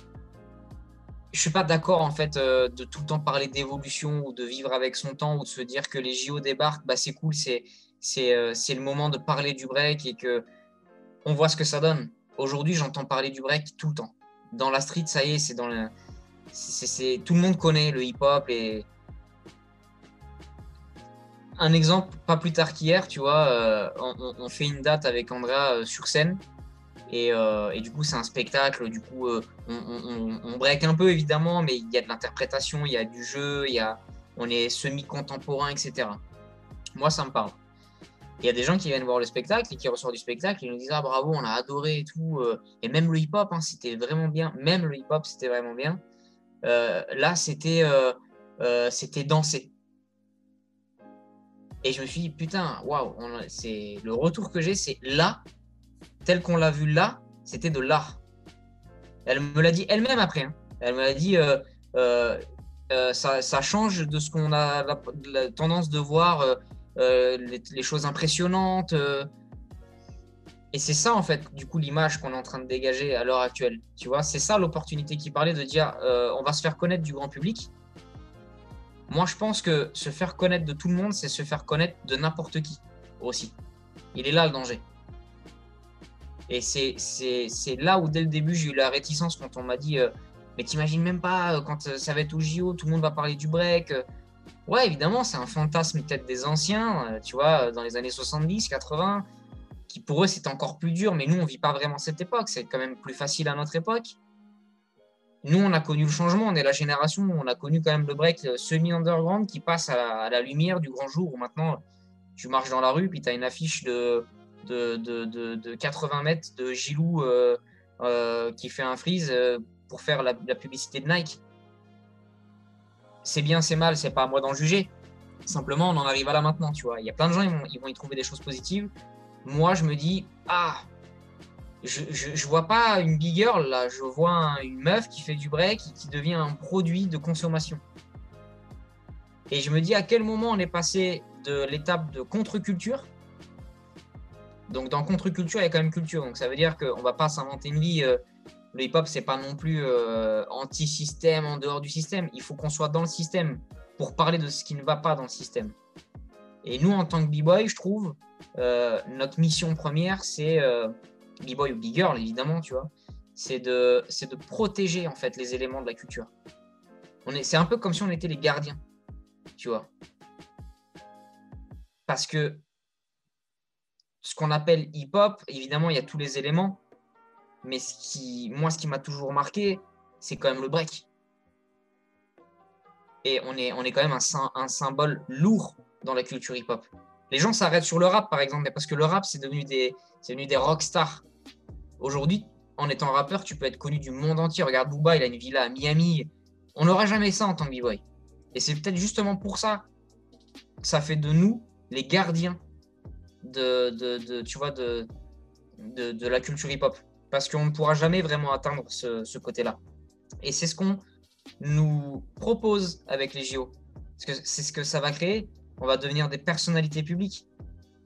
Je suis pas d'accord en fait euh, de tout le temps parler d'évolution ou de vivre avec son temps ou de se dire que les JO débarquent, bah c'est cool, c'est c'est euh, le moment de parler du break et que on voit ce que ça donne. Aujourd'hui, j'entends parler du break tout le temps. Dans la street, ça y est, c'est dans le, c'est, tout le monde connaît le hip-hop et un exemple, pas plus tard qu'hier, tu vois, euh, on, fait une date avec Andrea euh, sur scène. Euh, et, du coup, c'est un spectacle. Du coup, on, break un peu, évidemment, mais il y a de l'interprétation, il y a du jeu, il y a, on est semi-contemporain, etc. Moi, ça me parle. Il y a des gens qui viennent voir le spectacle et qui ressortent du spectacle et nous disent Ah, bravo, on a adoré et tout. Et même le hip-hop, hein, c'était vraiment bien. Même le hip-hop, c'était vraiment bien. Euh, là, c'était euh, euh, danser. Et je me suis dit, putain, waouh, c'est le retour que j'ai, c'est là, tel qu'on l'a vu là, c'était de l'art. Elle me l'a dit elle-même après. Hein. Elle m'a dit, ça, change de ce qu'on a la, tendance de voir, les, choses impressionnantes. Et c'est ça, en fait, du coup, l'image qu'on est en train de dégager à l'heure actuelle. Tu vois, c'est ça l'opportunité qui parlait de dire euh, on va se faire connaître du grand public. Moi, je pense que se faire connaître de tout le monde, c'est se faire connaître de n'importe qui aussi. Il est là le danger. Et c'est là où, dès le début, j'ai eu la réticence quand on m'a dit euh, Mais t'imagines même pas, euh, quand ça va être au JO, tout le monde va parler du break. Ouais, évidemment, c'est un fantasme peut-être des anciens, tu vois, dans les années 70, 80 pour eux c'était encore plus dur, mais nous on vit pas vraiment cette époque, c'est quand même plus facile à notre époque. Nous on a connu le changement, on est la génération on a connu quand même le break euh, semi-underground qui passe à la, lumière du grand jour où maintenant tu marches dans la rue puis tu as une affiche de, 80 mètres de Gilou euh, euh, qui fait un freeze pour faire la, publicité de Nike. C'est bien, c'est mal, c'est pas à moi d'en juger. Simplement, on en arrive à là maintenant, tu vois. Il y a plein de gens, ils vont y trouver des choses positives moi, je me dis, ah, je, je, vois pas une big girl là, je vois une meuf qui fait du break et qui devient un produit de consommation. Et je me dis à quel moment on est passé de l'étape de contre-culture? Donc dans contre-culture, il y a quand même culture. Donc ça veut dire qu'on va pas s'inventer une vie. Euh, le hip-hop, c'est pas non plus euh, anti-système, en dehors du système. Il faut qu'on soit dans le système pour parler de ce qui ne va pas dans le système. Et nous, en tant que b-boy, je trouve, euh, notre mission première, c'est euh, b-boy ou b-girl, évidemment, tu vois, c'est de, c'est de protéger en fait les éléments de la culture. On est, c'est un peu comme si on était les gardiens, tu vois. Parce que ce qu'on appelle hip-hop, évidemment, il y a tous les éléments, mais ce qui, moi, ce qui m'a toujours marqué, c'est quand même le break. Et on est, on est quand même un, un symbole lourd dans la culture hip-hop. Les gens s'arrêtent sur le rap, par exemple, mais parce que le rap, c'est devenu des, c'est devenu des rockstars. Aujourd'hui, en étant rappeur, tu peux être connu du monde entier. Regarde Booba, il a une villa à Miami. On n'aura jamais ça en tant que b-boy. Et c'est peut-être justement pour ça que ça fait de nous les gardiens de, de, tu vois, de, de, la culture hip-hop. Parce qu'on ne pourra jamais vraiment atteindre ce, ce côté-là. Et c'est ce qu'on nous propose avec les JO. Parce que c'est ce que ça va créer. On va devenir des personnalités publiques.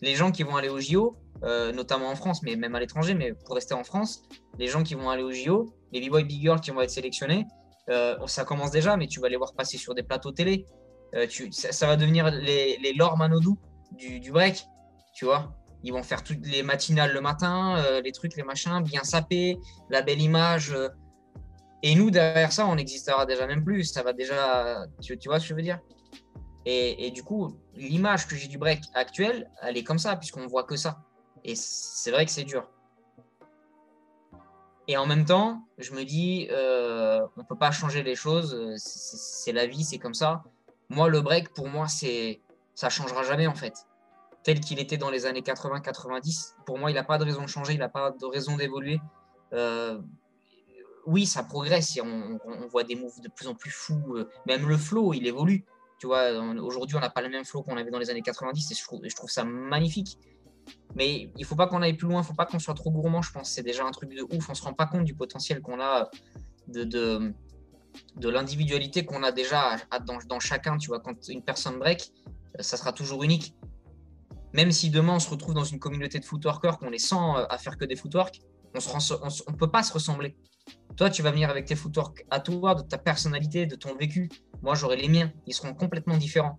Les gens qui vont aller aux JO, euh, notamment en France, mais même à l'étranger, mais pour rester en France, les gens qui vont aller aux JO, les b-boys, b-girls qui vont être sélectionnés, euh, ça commence déjà, mais tu vas les voir passer sur des plateaux télé. Euh, tu, ça, va devenir les, les Laure du, break, tu vois. Ils vont faire toutes les matinales le matin, les trucs, les machins, bien sapés, la belle image. et nous, derrière ça, on n'existera déjà même plus. Ça va déjà. Tu, tu vois ce que je veux dire? Et, du coup, l'image que j'ai du break actuel, elle est comme ça, puisqu'on voit que ça. Et c'est vrai que c'est dur. Et en même temps, je me dis, euh, on ne peut pas changer les choses, c'est la vie, c'est comme ça. Moi, le break, pour moi, c'est ça changera jamais en fait. Tel qu'il était dans les années 80-90, pour moi, il n'a pas de raison de changer, il n'a pas de raison d'évoluer. Euh, oui, ça progresse, on, on, voit des moves de plus en plus fous, euh, même le flow, il évolue. Tu vois, aujourd'hui, on n'a pas le même flow qu'on avait dans les années 90 et je trouve, ça magnifique. Mais il faut pas qu'on aille plus loin, il faut pas qu'on soit trop gourmand, je pense. C'est déjà un truc de ouf. On se rend pas compte du potentiel qu'on a de, de, l'individualité qu'on a déjà dans, chacun. Tu vois, quand une personne break, ça sera toujours unique. Même si demain on se retrouve dans une communauté de footworkers, qu'on est 100 à faire que des footwork, on ne peut pas se ressembler. Toi, tu vas venir avec tes footwork à toi, de ta personnalité, de ton vécu. Moi, j'aurai les miens. Ils seront complètement différents.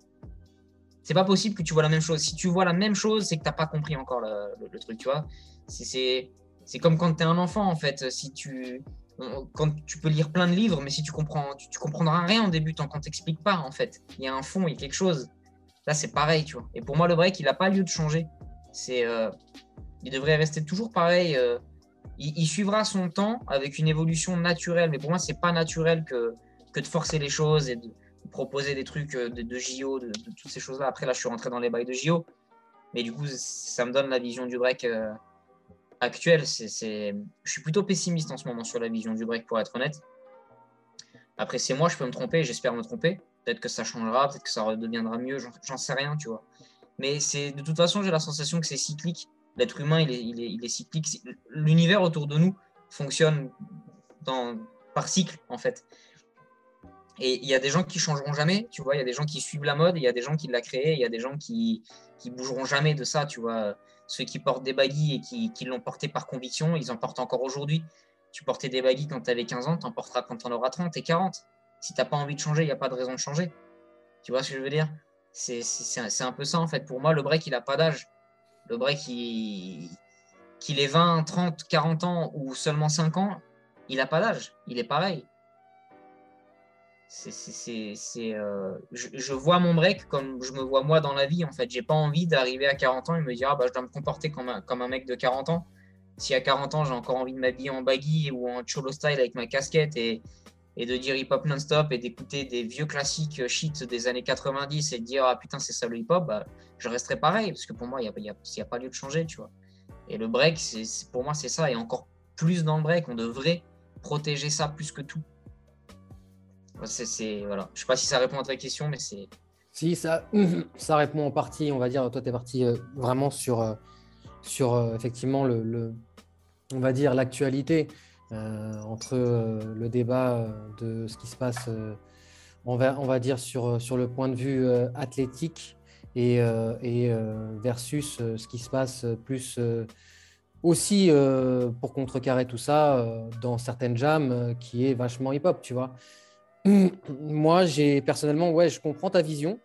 C'est pas possible que tu vois la même chose. Si tu vois la même chose, c'est que tu n'as pas compris encore le, truc, tu vois. C'est comme quand tu es un enfant, en fait. Si tu, quand tu peux lire plein de livres, mais si tu comprends, tu, comprendras rien en débutant quand tu n'expliques pas, en fait. Il y a un fond, il y a quelque chose. Là, c'est pareil, tu vois. Et pour moi, le break, il n'a pas lieu de changer. C'est, euh, il devrait rester toujours pareil. Euh, il, suivra son temps avec une évolution naturelle. Mais pour moi, c'est pas naturel que, de forcer les choses et de proposer des trucs euh, de, JO, de, toutes ces choses-là. Après, là, je suis rentré dans les bails de JO. Mais du coup, ça me donne la vision du break euh, actuelle. Je suis plutôt pessimiste en ce moment sur la vision du break, pour être honnête. Après, c'est moi, je peux me tromper, j'espère me tromper. Peut-être que ça changera, peut-être que ça redeviendra mieux, j'en sais rien, tu vois. Mais de toute façon, j'ai la sensation que c'est cyclique l'être humain, il est, il, est, cyclique. L'univers autour de nous fonctionne par cycle, en fait. Et il y a des gens qui changeront jamais, tu vois. Il y a des gens qui suivent la mode, il y a des gens qui l'ont créé, il y a des gens qui, qui bougeront jamais de ça, tu vois. Ceux qui portent des baguilles et qui, qui l'ont porté par conviction, ils en portent encore aujourd'hui. Tu portais des baguilles quand tu avais 15 ans, tu en porteras quand tu en auras 30 et 40. Si tu n'as pas envie de changer, il n'y a pas de raison de changer. Tu vois ce que je veux dire? C'est un peu ça, en fait. Pour moi, le break, il n'a pas d'âge. Le break, qu'il ait 20, 30, 40 ans ou seulement 5 ans, il n'a pas d'âge. Il est pareil. C'est, euh, je, vois mon break comme je me vois moi dans la vie. En fait, j'ai pas envie d'arriver à 40 ans et me dire ah, bah, je dois me comporter comme un, comme un mec de 40 ans. Si à 40 ans j'ai encore envie de m'habiller en baggy ou en cholo style avec ma casquette et, et de dire hip-hop non-stop et d'écouter des vieux classiques shit des années 90 et de dire ah putain c'est ça le hip-hop, bah, je resterai pareil parce que pour moi il n'y a, a, a, pas lieu de changer, tu vois. Et le break, c'est pour moi c'est ça et encore plus dans le break, on devrait protéger ça plus que tout. C'est voilà, je sais pas si ça répond à ta question, mais c'est. Si ça, ça répond en partie, on va dire. Toi, tu es parti euh, vraiment sur, euh, sur euh, effectivement le, on va dire l'actualité. Euh, entre euh, le débat euh, de ce qui se passe, on va, dire, sur, le point de vue athlétique et, et versus ce qui se passe plus aussi pour contrecarrer tout ça dans certaines jams qui est vachement hip-hop, tu vois. Moi, j'ai personnellement, ouais, je comprends ta vision.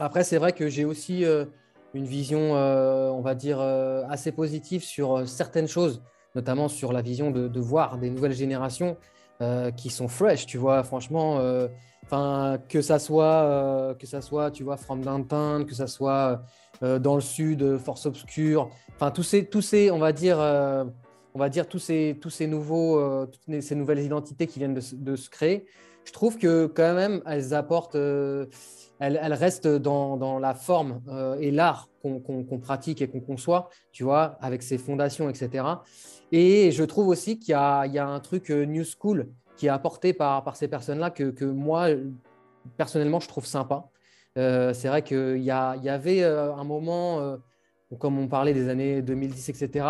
Après, c'est vrai que j'ai aussi une vision, on va dire, assez positive sur certaines choses, notamment sur la vision de, voir des nouvelles générations qui sont fresh, tu vois, franchement. Enfin, que ça soit, que ça soit, tu vois, From que ça soit dans le sud, Force Obscure, enfin tous ces, tous ces, on va dire, on va dire tous ces, tous ces nouveaux, toutes ces nouvelles identités qui viennent de, se créer. Je trouve que quand même, elles apportent, elles, restent dans, dans la forme et l'art qu'on pratique et qu'on conçoit, tu vois, avec ses fondations, etc. Et je trouve aussi qu'il y, a un truc new school qui est apporté par, ces personnes-là que, moi, personnellement, je trouve sympa. Euh, c'est vrai qu'il y, y, avait euh, un moment, euh, comme on parlait des années 2010, etc.,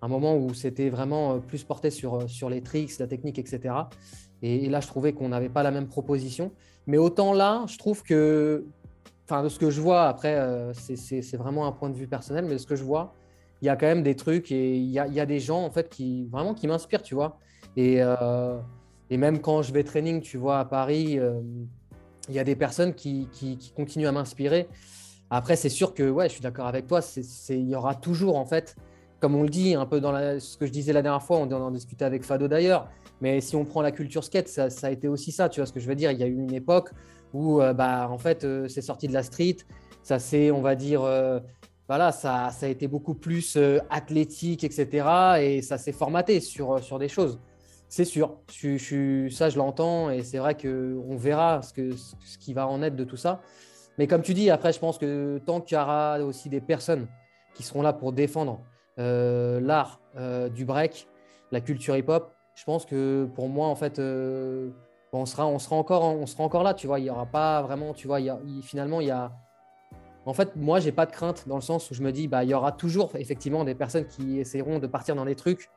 un moment où c'était vraiment plus porté sur les tricks, la technique, etc. Et, là, je trouvais qu'on n'avait pas la même proposition. Mais autant là, je trouve que, enfin, de ce que je vois, après, c'est vraiment un point de vue personnel, mais de ce que je vois, il y a quand même des trucs et il y a, y a des gens, en fait, qui vraiment qui m'inspirent, tu vois. Et, et même quand je vais training, tu vois, à Paris, euh, il y a des personnes qui, qui, continuent à m'inspirer. Après, c'est sûr que, ouais, je suis d'accord avec toi, il y aura toujours, en fait, comme on le dit, un peu dans ce que je disais la dernière fois, on en discutait avec Fado d'ailleurs, mais si on prend la culture skate, ça, a été aussi ça, tu vois ce que je veux dire. Il y a eu une époque où, euh, bah, en fait, euh, c'est sorti de la street, ça c'est, on va dire, voilà, ça, ça, a été beaucoup plus athlétique, etc. Et ça s'est formaté sur, sur des choses. C'est sûr, ça je l'entends et c'est vrai qu'on verra ce, que, ce qui va en être de tout ça. Mais comme tu dis, après je pense que tant qu'il y aura aussi des personnes qui seront là pour défendre euh, l'art euh, du break, la culture hip-hop, je pense que pour moi en fait euh, on, sera, on, sera encore, on sera encore là, tu vois, il n'y aura pas vraiment, tu vois, finalement il y a... En fait, moi, j'ai pas de crainte dans le sens où je me dis, bah, y aura toujours effectivement des personnes qui essaieront de partir dans des trucs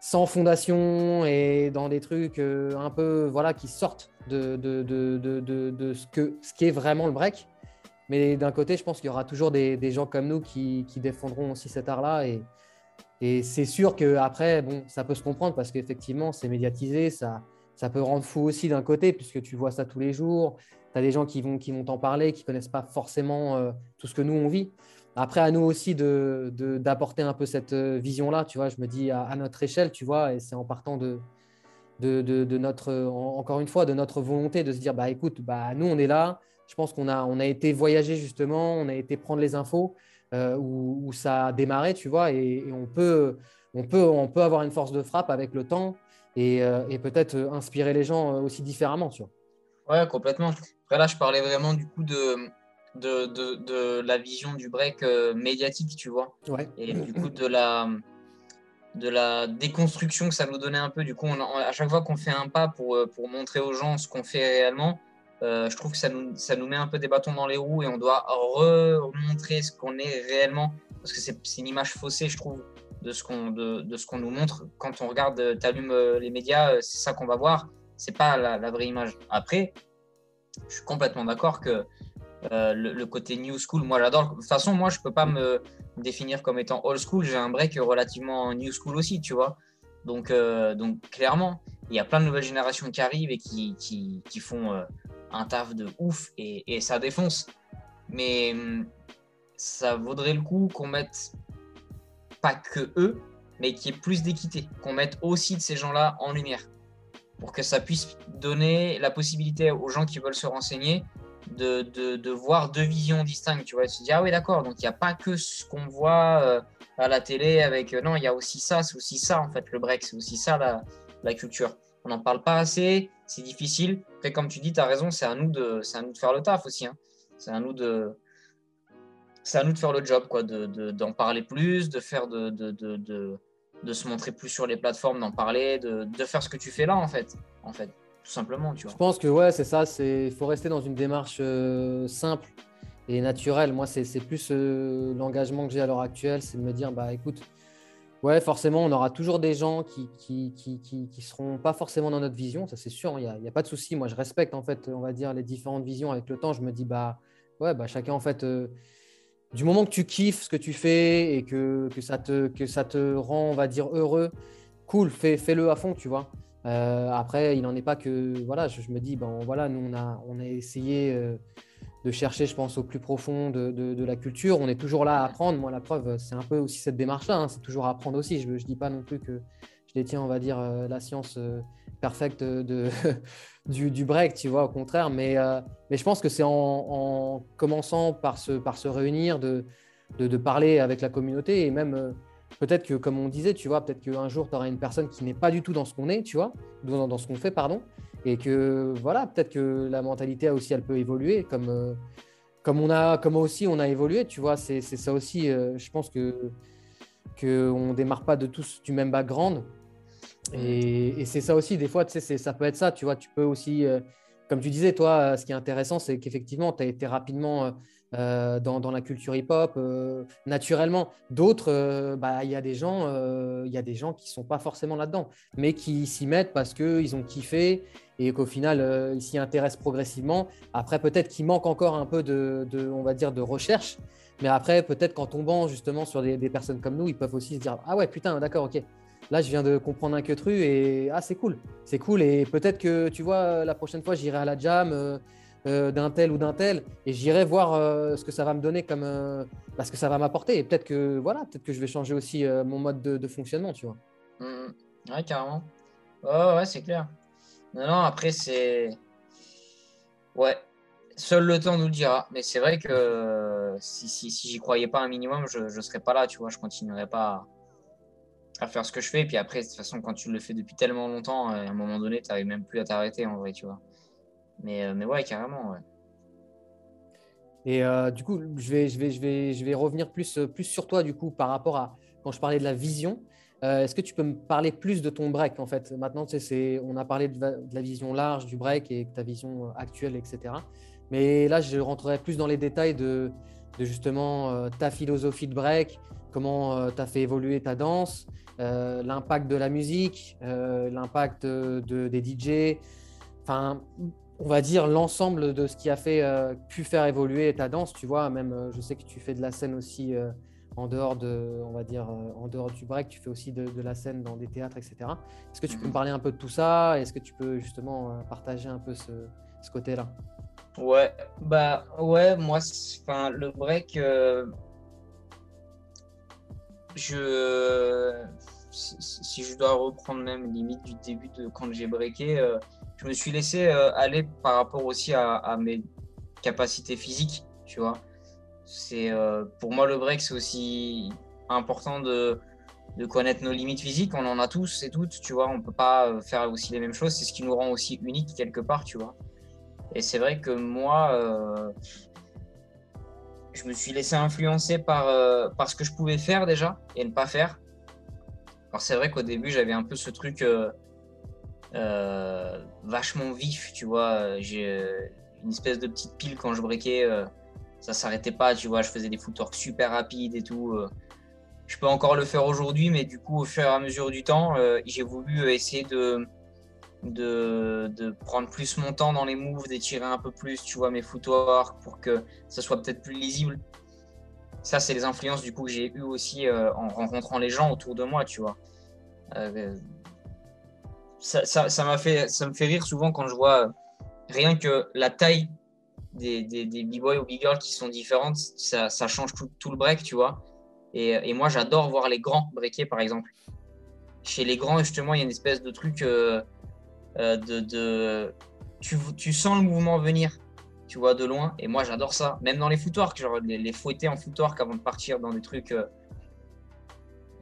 sans fondation et dans des trucs euh, un peu voilà qui sortent de, ce que ce vraiment le break. Mais d'un côté, je pense qu'il y aura toujours des, gens comme nous qui, qui, défendront aussi cet art-là. Et, et c'est sûr qu'après, bon, ça peut se comprendre parce qu'effectivement, c'est médiatisé, ça peut rendre fou aussi d'un côté, puisque tu vois ça tous les jours. Tu des gens qui vont, qui t'en parler, qui connaissent pas forcément euh, tout ce que nous, on vit. Après, à nous aussi d'apporter de, un peu cette euh, vision-là, tu vois, je me dis à, notre échelle, tu vois, et c'est en partant de, de, notre, encore une fois, de notre volonté de se dire, bah écoute, bah, nous, on est là, je pense qu'on a, on a été voyager justement, on a été prendre les infos euh, où, ça a démarré, tu vois, et, on, peut, on, peut, on peut avoir une force de frappe avec le temps et, euh, et peut-être inspirer les gens aussi différemment, tu vois. Ouais, complètement. Après, là, je parlais vraiment du coup de de, de, de, la vision du break euh, médiatique, tu vois. Et du coup, de la, de la déconstruction que ça nous donnait un peu. Du coup, à chaque fois qu'on fait un pas pour, euh, pour montrer aux gens ce qu'on fait réellement, euh, je trouve que ça nous, ça nous met un peu des bâtons dans les roues et on doit remontrer ce qu'on est réellement. Parce que c'est une image faussée, je trouve, de ce qu'on de, de, ce qu'on nous montre. Quand on regarde, tu allumes les médias, c'est ça qu'on va voir. C'est pas la, vraie image. Après, je suis complètement d'accord que euh, le, côté new school, moi j'adore. De toute façon, moi je peux pas me définir comme étant old school. J'ai un break relativement new school aussi, tu vois. Donc, euh, donc clairement, il y a plein de nouvelles générations qui arrivent et qui, qui, qui font euh, un taf de ouf et, et ça défonce. Mais hum, ça vaudrait le coup qu'on mette pas que eux, mais qu'il y ait plus d'équité, qu'on mette aussi de ces gens-là en lumière pour que ça puisse donner la possibilité aux gens qui veulent se renseigner de, de, voir deux visions distinctes. Tu vois, te dis, ah oui, d'accord, donc il n'y a pas que ce qu'on voit euh, à la télé avec. Euh, non, il y a aussi ça, c'est aussi ça, en fait, le break, c'est aussi ça la, la culture. On n'en parle pas assez, c'est difficile. Après, comme tu dis, tu as raison, c'est à, nous de, à nous de faire le taf aussi. Hein. C'est à nous de. C'est à nous de faire le job, quoi, d'en de, parler plus, de faire de, de, de, se montrer plus sur les plateformes, d'en parler, de, de faire ce que tu fais là, en fait. En fait tout simplement. Tu vois. Je pense que ouais, c'est ça. Il faut rester dans une démarche euh, simple et naturelle. Moi, c'est plus euh, l'engagement que j'ai à l'heure actuelle, c'est de me dire, bah écoute, ouais, forcément, on aura toujours des gens qui qui, qui, qui, seront pas forcément dans notre vision, ça c'est sûr. Il n'y a, a, pas de souci. Moi, je respecte en fait, on va dire, les différentes visions avec le temps. Je me dis, bah ouais, bah chacun en fait. Euh, du moment que tu kiffes ce que tu fais et que, ça te, rend, on va dire, heureux, cool, fais-le à fond, tu vois. Euh, après, il n'en est pas que. Voilà, je, me dis, bon, voilà, nous, on a, on a essayé euh, de chercher, je pense, au plus profond de, de, la culture. On est toujours là à apprendre. Moi, la preuve, c'est un peu aussi cette démarche-là. Hein. C'est toujours à apprendre aussi. Je ne dis pas non plus que je détiens, on va dire, euh, la science euh, perfecte de, du, break, tu vois, au contraire. Mais, euh, mais je pense que c'est en, en, commençant par se, par se réunir, de, de, parler avec la communauté et même peut-être que, comme on disait, tu vois, peut-être qu'un jour, tu auras une personne qui n'est pas du tout dans ce qu'on est, tu vois, dans, dans ce qu'on fait, pardon, et que voilà, peut-être que la mentalité aussi, elle peut évoluer comme, euh, comme, on a, comme aussi on a évolué, tu vois. C'est ça aussi, euh, je pense que qu'on démarre pas de tous du même background. Et, c'est ça aussi, des fois, ça peut être ça, tu vois. Tu peux aussi, euh, comme tu disais, toi, ce qui est intéressant, c'est qu'effectivement, tu as été rapidement euh, dans, la culture hip-hop euh, naturellement. D'autres, euh, bah, il y a des gens, y a des gens qui sont pas forcément là-dedans, mais qui s'y mettent parce qu'ils ont kiffé et qu'au final ils s'y intéressent progressivement. Après, peut-être qu'il manque encore un peu de, on va dire, de recherche. Mais après, peut-être qu'en tombant justement sur des, personnes comme nous, ils peuvent aussi se dire Ah ouais, putain, d'accord, ok. Là, je viens de comprendre un que tru et ah, c'est cool. C'est cool. Et peut-être que tu vois, la prochaine fois, j'irai à la jam. Euh, d'un tel ou d'un tel et j'irai voir euh, ce que ça va me donner comme euh, parce que ça va m'apporter et peut-être que voilà peut-être que je vais changer aussi mon mode de, fonctionnement tu vois mmh, ouais carrément ouais, ouais c'est clair non non après c'est ouais seul le temps nous le dira mais c'est vrai que si, si, si j'y croyais pas un minimum je ne serais pas là tu vois je continuerais pas à, faire ce que je fais et puis après de toute façon quand tu le fais depuis tellement longtemps à un moment donné tu n'arrives même plus à t'arrêter en vrai tu vois mais, euh, mais ouais, carrément, ouais. Et euh, du coup, je vais, je, vais, je, vais, je vais revenir plus, plus sur toi, du coup, par rapport à quand je parlais de la vision. Euh, est-ce que tu peux me parler plus de ton break, en fait? Maintenant, tu sais, on a parlé de, la vision large du break et ta vision actuelle, etc. Mais là, je rentrerai plus dans les détails de, de justement ta philosophie de break, comment tu as fait évoluer ta danse, l'impact de la musique, l'impact de, des DJ. Enfin, on va dire, l'ensemble de ce qui a fait, euh, pu faire évoluer ta danse. Tu vois, même, euh, je sais que tu fais de la scène aussi euh, en dehors de, on va dire, en dehors du break. Tu fais aussi de, la scène dans des théâtres, etc. Est-ce que tu peux me mhm. parler un peu de tout ça? Est-ce que tu peux justement partager un peu ce, côté-là? Ouais, bah ouais, moi, enfin, le break, je, si, je dois reprendre même limite du début de quand j'ai breaké je me suis laissé euh, aller par rapport aussi à, mes capacités physiques, tu vois. C'est euh, pour moi le break, c'est aussi important de, de, connaître nos limites physiques. On en a tous et toutes, tu vois. On peut pas euh, faire aussi les mêmes choses. C'est ce qui nous rend aussi unique quelque part, tu vois. Et c'est vrai que moi, je me suis laissé influencer par, par ce que je pouvais faire déjà et ne pas faire. Alors c'est vrai qu'au début, j'avais un peu ce truc euh, vachement vif, tu vois. J'ai euh, une espèce de petite pile quand je breakais, euh, ça s'arrêtait pas, tu vois. Je faisais des footworks super rapides et tout. je peux encore le faire aujourd'hui, mais du coup, au fur et à mesure du temps, j'ai voulu essayer de, de, de, prendre plus mon temps dans les moves, d'étirer un peu plus, tu vois, mes footworks pour que ça soit peut-être plus lisible. Ça, c'est les influences du coup que j'ai eu aussi en rencontrant les gens autour de moi, tu vois ça, ça, m'a fait, ça me fait rire souvent quand je vois rien que la taille des, des, b-boys ou b-girls qui sont différentes, ça, ça change tout, tout, le break, tu vois. Et, et moi, j'adore voir les grands breaker, par exemple. Chez les grands, justement, il y a une espèce de truc euh, euh, tu, sens le mouvement venir, tu vois, de loin. Et moi, j'adore ça. Même dans les footworks, genre les, les fouetter en footwork avant de partir dans des trucs. Euh,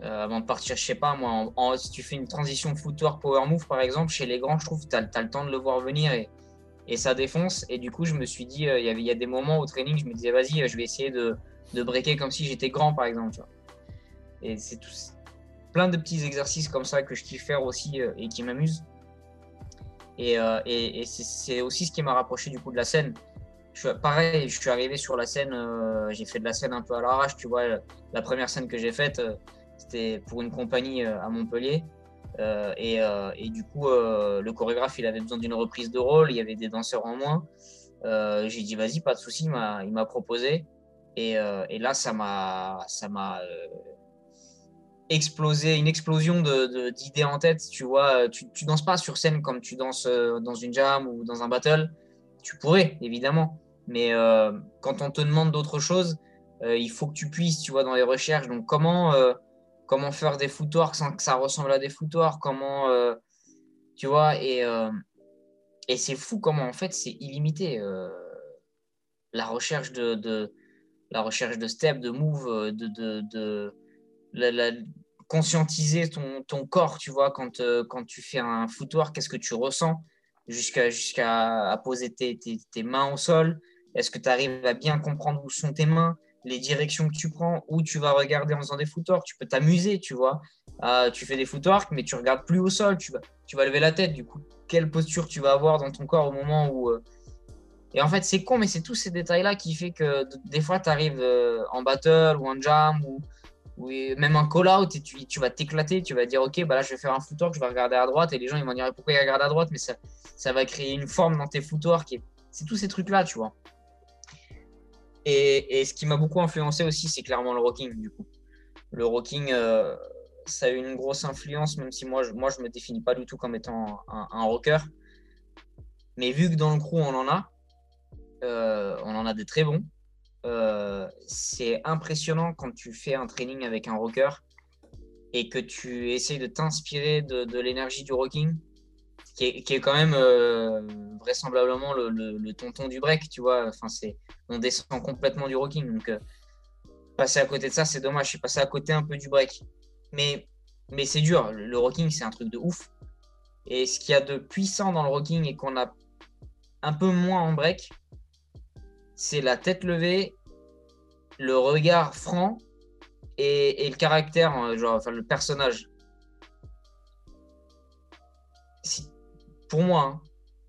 euh, avant de partir, je sais pas, moi, si tu fais une transition footwork power move, par exemple, chez les grands, je trouve que tu as, le temps de le voir venir et, et ça défonce. Et du coup, je me suis dit, il y a des moments au training, je me disais, vas-y, je vais essayer de, de breaker comme si j'étais grand, par exemple. Et c'est plein de petits exercices comme ça que je kiffe faire aussi et qui m'amusent. Et, et, et c'est aussi ce qui m'a rapproché du coup de la scène. Je, pareil, je suis arrivé sur la scène, j'ai fait de la scène un peu à l'arrache, tu vois. La première scène que j'ai faite, c'était pour une compagnie euh, à Montpellier. Euh, euh, et, du coup, le chorégraphe, il avait besoin d'une reprise de rôle. Il y avait des danseurs en moins. J'ai dit, vas-y, pas de souci. Il m'a proposé. Et, là, ça m'a explosé, une explosion d'idées de, en tête. Tu vois, tu, tu danses pas sur scène comme tu danses dans une jam ou dans un battle. Tu pourrais, évidemment. Mais euh, quand on te demande d'autres choses, euh, il faut que tu puisses, tu vois, dans les recherches. Donc, comment, euh, comment faire des footwork sans que ça ressemble à des footwork Comment, tu vois, et, et c'est fou comment, en fait, c'est illimité. la recherche de, de, la recherche de step, de move, de, de, de conscientiser ton, ton, corps, tu vois, quand, quand tu fais un footwork, qu'est-ce que tu ressens jusqu'à poser tes, tes, tes, mains au sol? Est-ce que tu arrives à bien comprendre où sont tes mains, les directions que tu prends, où tu vas regarder en faisant des footwork Tu peux t'amuser, tu vois. Ah, tu fais des footwork, mais tu regardes plus au sol, tu vas, tu vas lever la tête. Du coup, quelle posture tu vas avoir dans ton corps au moment où. Euh, et en fait, c'est con, mais c'est tous ces détails-là qui fait que des fois, tu arrives euh, en battle ou en jam ou, ou même en call-out tu, vas t'éclater. Tu vas dire, OK, bah là, je vais faire un footwork, je vais regarder à droite. Et les gens, ils vont dire, pourquoi il regarde à droite? Mais ça, ça va créer une forme dans tes footwork. C'est tous ces trucs-là, tu vois. Et, et ce qui m'a beaucoup influencé aussi, c'est clairement le rocking, du coup. Le rocking, euh, ça a eu une grosse influence, même si moi, je, moi, je me définis pas du tout comme étant un, rocker. Mais vu que dans le crew, on en a, euh, on en a des très bons. Euh, c'est impressionnant quand tu fais un training avec un rocker et que tu essayes de t'inspirer de, l'énergie du rocking qui est, quand même euh, vraisemblablement le, tonton du break, tu vois. Enfin, on descend complètement du rocking. Donc, euh, passer à côté de ça, c'est dommage. Je suis passé à côté un peu du break. Mais, mais c'est dur. Le, rocking, c'est un truc de ouf. Et ce qu'il y a de puissant dans le rocking et qu'on a un peu moins en break, c'est la tête levée, le regard franc et, le caractère, euh, genre, enfin, le personnage. Pour moi, hein,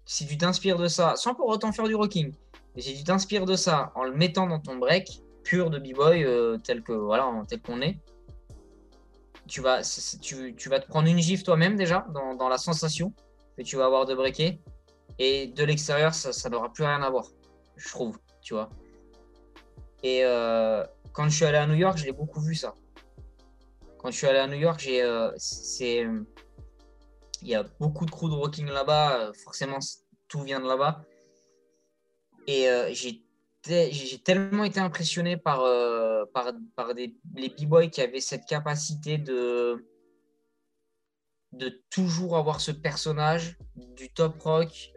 si tu t'inspires de ça, sans pour autant faire du rocking, mais si tu t'inspires de ça en le mettant dans ton break pur de b-boy euh, tel que voilà tel qu'on est, tu vas, tu, vas te prendre une gifle toi-même déjà dans, la sensation que tu vas avoir de breaker et de l'extérieur ça n'aura plus rien à voir, je trouve, tu vois. Et euh, quand je suis allé à New York, j'ai beaucoup vu ça. Quand je suis allé à New York, j'ai euh, c'est il y a beaucoup de crews de rocking là-bas. Euh, forcément, tout vient de là-bas. Et euh, j'ai tellement été impressionné par, par, par des, les b-boys qui avaient cette capacité de, de toujours avoir ce personnage du top rock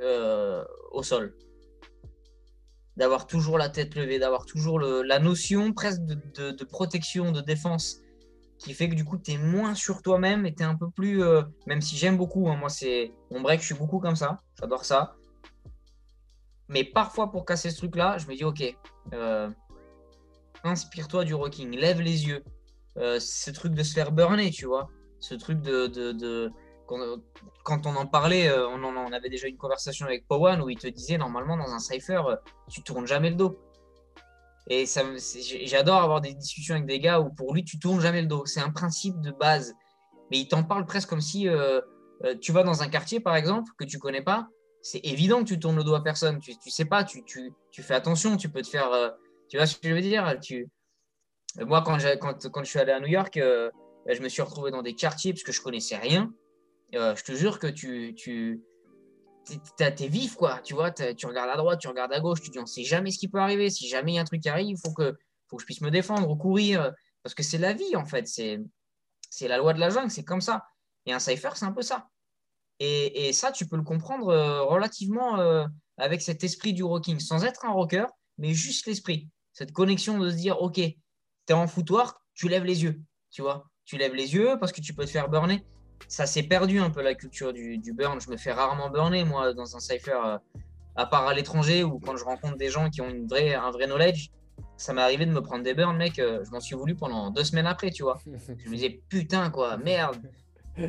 au sol. D'avoir toujours la tête levée, d'avoir toujours la notion presque de, protection, de défense qui fait que du coup, tu es moins sur toi-même et tu es un peu plus. Euh, même si j'aime beaucoup, hein, moi, c'est mon break, je suis beaucoup comme ça, j'adore ça. Mais parfois, pour casser ce truc-là, je me dis, ok, euh, inspire-toi du rocking, lève les yeux. Euh, ce truc de se faire burner, tu vois. Ce truc de quand, on en parlait, on, en, avait déjà une conversation avec Powan où il te disait normalement dans un cipher, tu tournes jamais le dos. Et j'adore avoir des discussions avec des gars où pour lui, tu tournes jamais le dos. C'est un principe de base. Mais il t'en parle presque comme si euh, euh, tu vas dans un quartier, par exemple, que tu connais pas. C'est évident que tu tournes le dos à personne. Tu, tu sais pas, tu, fais attention. Tu peux te faire. Euh, tu vois ce que je veux dire? Moi, quand, je suis allé à New York, je me suis retrouvé dans des quartiers parce que je connaissais rien. Je te jure que tu, tu, t'es vif, quoi. Tu vois, tu regardes à droite, tu regardes à gauche, tu dis on sait jamais ce qui peut arriver. Si jamais il y a un truc qui arrive, il faut que, faut que je puisse me défendre ou courir. Parce que c'est la vie, en fait. C'est la loi de la jungle, c'est comme ça. Et un cypher, c'est un peu ça. Et, et, ça, tu peux le comprendre euh, relativement euh, avec cet esprit du rocking, sans être un rocker, mais juste l'esprit. Cette connexion de se dire, OK, tu es en foutoir, tu lèves les yeux. Tu vois, tu lèves les yeux parce que tu peux te faire burner ça s'est perdu un peu la culture du, burn. Je me fais rarement burner, moi, dans un cypher, euh, à part à l'étranger ou quand je rencontre des gens qui ont une vraie, un vrai knowledge. Ça m'est arrivé de me prendre des burns, mec. Euh, je m'en suis voulu pendant deux semaines après, tu vois. Je me disais, putain, quoi, merde.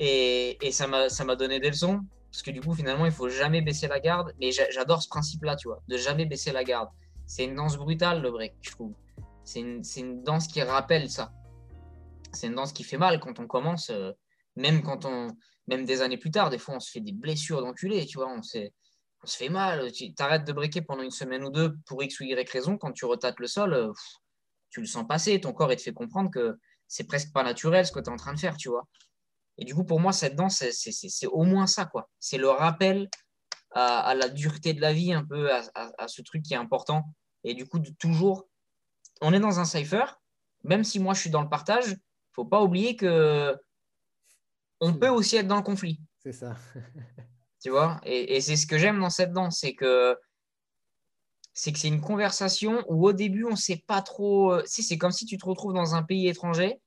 Et, et ça m'a donné des leçons. Parce que du coup, finalement, il faut jamais baisser la garde. Mais j'adore ce principe-là, tu vois, de jamais baisser la garde. C'est une danse brutale, le break, je trouve. C'est une, une, danse qui rappelle ça. C'est une danse qui fait mal quand on commence. Euh, même quand on, même des années plus tard, des fois on se fait des blessures d'enculé, tu vois, on, on se fait mal. Tu arrêtes de briquer pendant une semaine ou deux pour X ou Y raison, quand tu retates le sol, euh, tu le sens passer, ton corps te fait comprendre que c'est presque pas naturel ce que tu es en train de faire, tu vois. Et du coup, pour moi, cette danse, c'est au moins ça, quoi. C'est le rappel à, la dureté de la vie, un peu à, ce truc qui est important. Et du coup, de toujours, on est dans un cipher, même si moi je suis dans le partage, faut pas oublier que on peut aussi être dans le conflit. C'est ça. tu vois? Et, c'est ce que j'aime dans cette danse, c'est que c'est que c'est une conversation où au début on sait pas trop. Euh, si c'est comme si tu te retrouves dans un pays étranger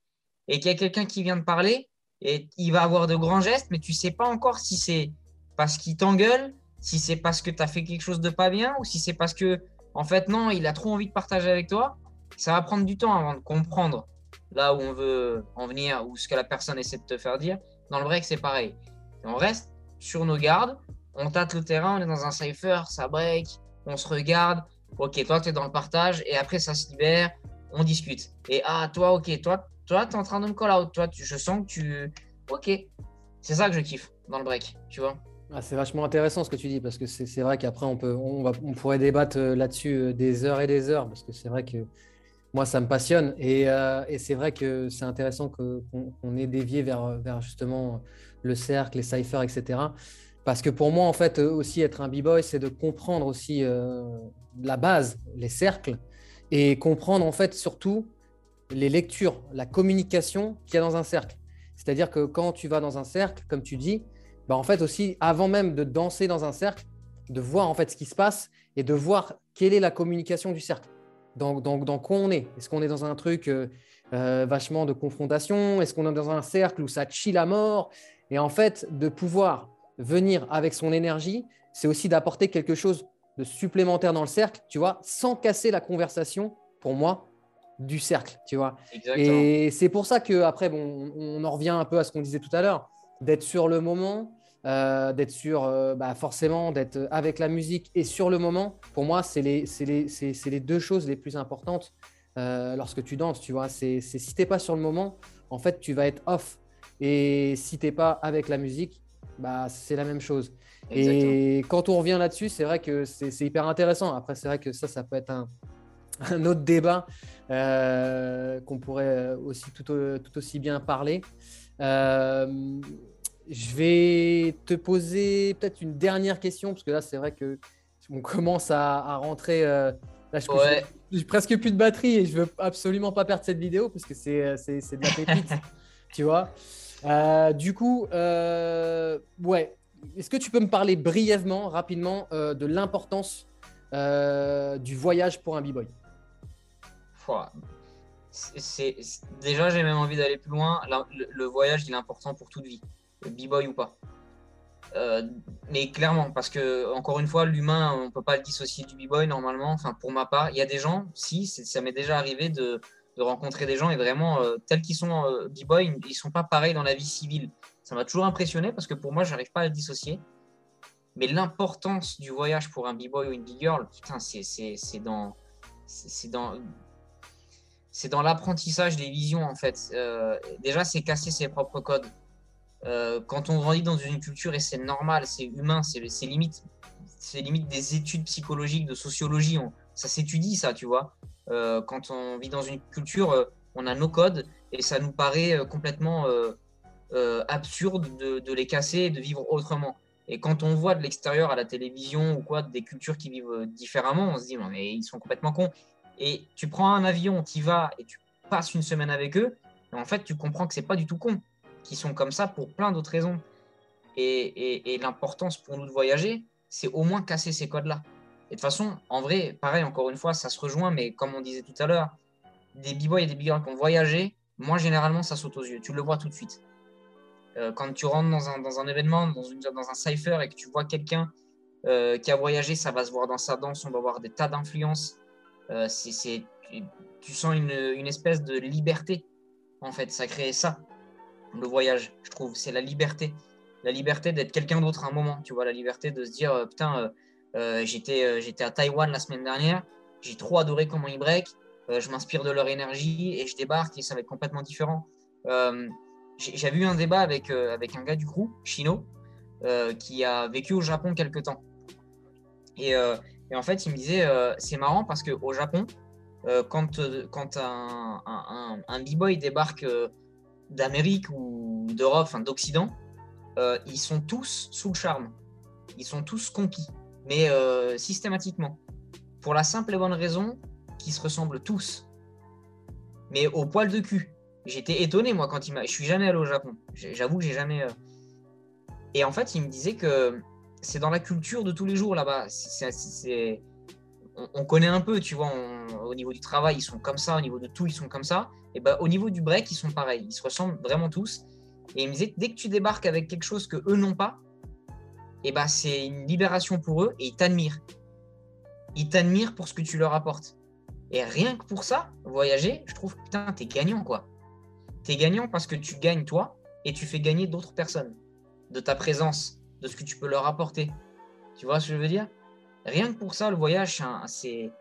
et qu'il y a quelqu'un qui vient de parler et il va avoir de grands gestes, mais tu sais pas encore si c'est parce qu'il t'engueule, si c'est parce que tu as fait quelque chose de pas bien ou si c'est parce que en fait non, il a trop envie de partager avec toi. Ça va prendre du temps avant de comprendre là où on veut en venir ou ce que la personne essaie de te faire dire. Dans le break, c'est pareil. on reste sur nos gardes, on tâte le terrain, on est dans un cipher, ça break, on se regarde. Ok, toi, tu es dans le partage et après, ça se libère, on discute. Et ah, toi, ok, toi, toi, tu es en train de me call out. Toi, je sens que tu. Ok. C'est ça que je kiffe dans le break, tu vois. Ah, c'est vachement intéressant ce que tu dis parce que c'est vrai qu'après on peut on, va, on pourrait débattre euh, là-dessus euh, des heures et des heures parce que c'est vrai que moi, ça me passionne. Et, euh, c'est vrai que c'est intéressant qu'on ait dévié vers, justement le cercle, les cyphers, etc. Parce que pour moi, en fait, aussi être un b-boy, c'est de comprendre aussi euh, la base, les cercles, et comprendre en fait surtout les lectures, la communication qu'il y a dans un cercle. C'est-à-dire que quand tu vas dans un cercle, comme tu dis, bah en fait aussi, avant même de danser dans un cercle, de voir en fait ce qui se passe et de voir quelle est la communication du cercle dans, dans, quoi on est. Est-ce qu'on est dans un truc euh, euh, vachement de confrontation? Est-ce qu'on est dans un cercle où ça chie la mort? Et en fait, de pouvoir venir avec son énergie, c'est aussi d'apporter quelque chose de supplémentaire dans le cercle, tu vois, sans casser la conversation, pour moi, du cercle, tu vois. Et c'est pour ça que après, bon, on en revient un peu à ce qu'on disait tout à l'heure, d'être sur le moment, euh, d'être sûr, euh, bah, forcément, d'être avec la musique et sur le moment. Pour moi, c'est les, les, les, deux choses les plus importantes euh, lorsque tu danses. Tu vois, c'est si t'es pas sur le moment, en fait, tu vas être off. Et si t'es pas avec la musique, bah, c'est la même chose. Et quand on revient là-dessus, c'est vrai que c'est hyper intéressant. Après, c'est vrai que ça, ça peut être un, un autre débat qu'on pourrait aussi tout, tout, aussi bien parler. Je vais te poser peut-être une dernière question, parce que là, c'est vrai que on commence à, rentrer. Euh, là, je j'ai presque plus de batterie et je veux absolument pas perdre cette vidéo parce que c'est, euh, c'est, de la pépite, tu vois. Euh, du coup, ouais. Est-ce que tu peux me parler brièvement, rapidement, de l'importance du voyage pour un b-boy? C'est, Déjà, j'ai même envie d'aller plus loin. Le, le voyage, il est important pour toute vie b-boy ou pas. Euh, mais clairement, parce que encore une fois, l'humain, on peut pas le dissocier du b-boy normalement. Enfin, pour ma part, il y a des gens, si, ça m'est déjà arrivé de, rencontrer des gens et vraiment, euh, tels qu'ils sont euh, b-boy, ils sont pas pareils dans la vie civile. Ça m'a toujours impressionné parce que pour moi, j'arrive pas à le dissocier. Mais l'importance du voyage pour un b-boy ou une b-girl, putain, c'est dans, l'apprentissage des visions en fait. déjà, c'est casser ses propres codes. Euh, quand on grandit dans une culture, et c'est normal, c'est humain, c'est limite, limite des études psychologiques, de sociologie, ça s'étudie ça, tu vois. Euh, quand on vit dans une culture, euh, on a nos codes et ça nous paraît complètement absurde de, les casser et de vivre autrement. Et quand on voit de l'extérieur à la télévision ou quoi des cultures qui vivent différemment, on se dit mais ils sont complètement cons. Et tu prends un avion, tu y vas et tu passes une semaine avec eux, en fait tu comprends que c'est pas du tout con qui sont comme ça pour plein d'autres raisons. Et, l'importance pour nous de voyager, c'est au moins casser ces codes-là. Et de toute façon, en vrai, pareil, encore une fois, ça se rejoint, mais comme on disait tout à l'heure, des b-boys et des b-girls qui ont voyagé, moi, généralement, ça saute aux yeux. Tu le vois tout de suite. Euh, quand tu rentres dans un, dans un événement, dans, une, dans un cipher et que tu vois quelqu'un euh, qui a voyagé, ça va se voir dans sa danse, on va voir des tas d'influences. Euh, c'est, tu sens une, une espèce de liberté, en fait, ça crée ça le voyage, je trouve. C'est la liberté. La liberté d'être quelqu'un d'autre à un moment, tu vois, la liberté de se dire, euh, putain, euh, euh, j'étais, j'étais à Taïwan la semaine dernière, j'ai trop adoré comment ils break, je m'inspire de leur énergie et je débarque et ça va être complètement différent. J'avais eu un débat avec, avec un gars du crew, Chino, qui a vécu au Japon quelques temps. Et, en fait, il me disait, c'est marrant parce qu'au Japon, quand, quand un, un, un b-boy débarque d'Amérique ou d'Europe, enfin d'Occident, euh, ils sont tous sous le charme. ils sont tous conquis, mais euh, systématiquement. Pour la simple et bonne raison qu'ils se ressemblent tous. Mais au poil de cul. J'étais étonné, moi, quand il m'a. Je suis jamais allé au Japon. J'avoue que j'ai jamais. Euh, et en fait, il me disait que c'est dans la culture de tous les jours là-bas. C'est on, connaît un peu, tu vois, au niveau du travail, ils sont comme ça, au niveau de tout, ils sont comme ça. Et ben, au niveau du break, ils sont pareils, ils se ressemblent vraiment tous. Et il me disait, dès que tu débarques avec quelque chose que eux n'ont pas, et ben, c'est une libération pour eux et ils t'admirent. Ils t'admirent pour ce que tu leur apportes. Et rien que pour ça, voyager, je trouve putain, t'es gagnant quoi. T'es gagnant parce que tu gagnes toi et tu fais gagner d'autres personnes de ta présence, de ce que tu peux leur apporter. Tu vois ce que je veux dire? Rien que pour ça, le voyage, c'est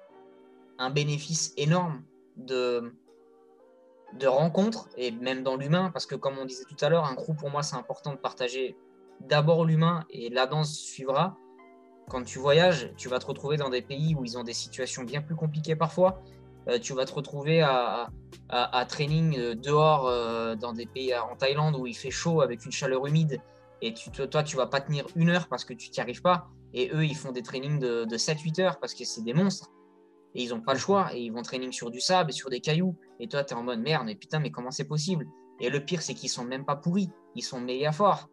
un, bénéfice énorme de, de rencontres, et même dans l'humain, parce que comme on disait tout à l'heure, un groupe, pour moi, c'est important de partager d'abord l'humain, et la danse suivra. Quand tu voyages, tu vas te retrouver dans des pays où ils ont des situations bien plus compliquées parfois. Euh, tu vas te retrouver à, training euh, dehors euh, dans des pays en Thaïlande où il fait chaud avec une chaleur humide et toi, tu vas pas tenir une heure parce que tu t'y arrives pas. Et eux, ils font des trainings de, 7-8 heures parce que c'est des monstres. Et ils n'ont pas le choix. Et ils vont training sur du sable et sur des cailloux. Et toi, tu es en mode merde, mais putain, mais comment c'est possible? Et le pire, c'est qu'ils sont même pas pourris. Ils sont méga forts.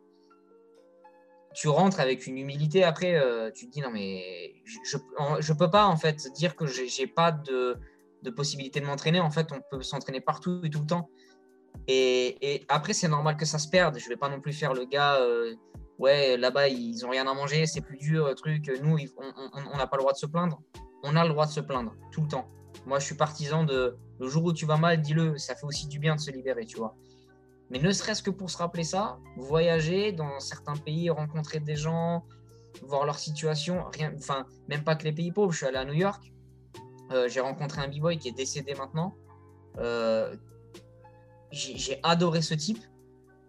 Tu rentres avec une humilité après, euh, tu te dis non, mais je ne peux pas en fait dire que j'ai pas de, de possibilité de m'entraîner. En fait, on peut s'entraîner partout et tout le temps. Et, après, c'est normal que ça se perde. Je vais pas non plus faire le gars, euh, ouais, là-bas, ils ont rien à manger, c'est plus dur, truc. Nous, on n'a pas le droit de se plaindre. On a le droit de se plaindre tout le temps. Moi, je suis partisan de le jour où tu vas mal, dis-le. Ça fait aussi du bien de se libérer, tu vois. Mais ne serait-ce que pour se rappeler ça, voyager dans certains pays, rencontrer des gens, voir leur situation, rien, enfin, même pas que les pays pauvres. Je suis allé à New York, euh, j'ai rencontré un b-boy qui est décédé maintenant, euh, j'ai adoré ce type.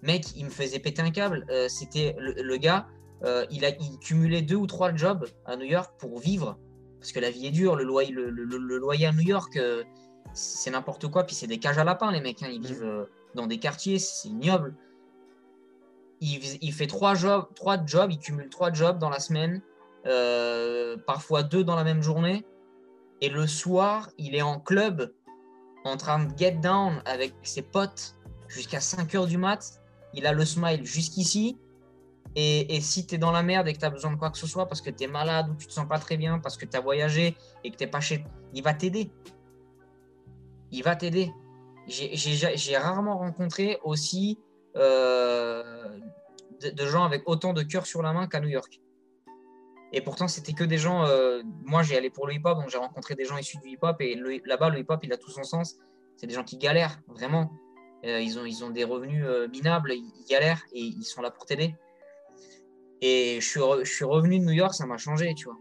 Mec, il me faisait péter un câble. Euh, c'était le, gars, euh, il, a, il cumulait deux ou trois jobs à New York pour vivre. Parce que la vie est dure, le loyer, le, loyer à New York, euh, c'est n'importe quoi. Puis c'est des cages à lapins, les mecs. Hein. Ils mmh. vivent dans des quartiers, c'est ignoble. Il, il, fait trois jobs, trois jobs, il cumule trois jobs dans la semaine, parfois deux dans la même journée. Et le soir, il est en club en train de get down avec ses potes jusqu'à 5 heures du mat. Il a le smile jusqu'ici. Et, si tu es dans la merde et que tu as besoin de quoi que ce soit parce que tu es malade ou tu te sens pas très bien, parce que tu as voyagé et que tu pas chez. Il va t'aider. Il va t'aider. J'ai rarement rencontré aussi euh, de, gens avec autant de cœur sur la main qu'à New York. Et pourtant, c'était que des gens. Euh, moi, j'ai allé pour le hip-hop, donc j'ai rencontré des gens issus du hip-hop. Et là-bas, le hip-hop, il a tout son sens. C'est des gens qui galèrent, vraiment. Euh, ils, ont, ils ont des revenus euh, minables, ils, galèrent et ils sont là pour t'aider. Et je suis, je suis revenu de New York, ça m'a changé, tu vois.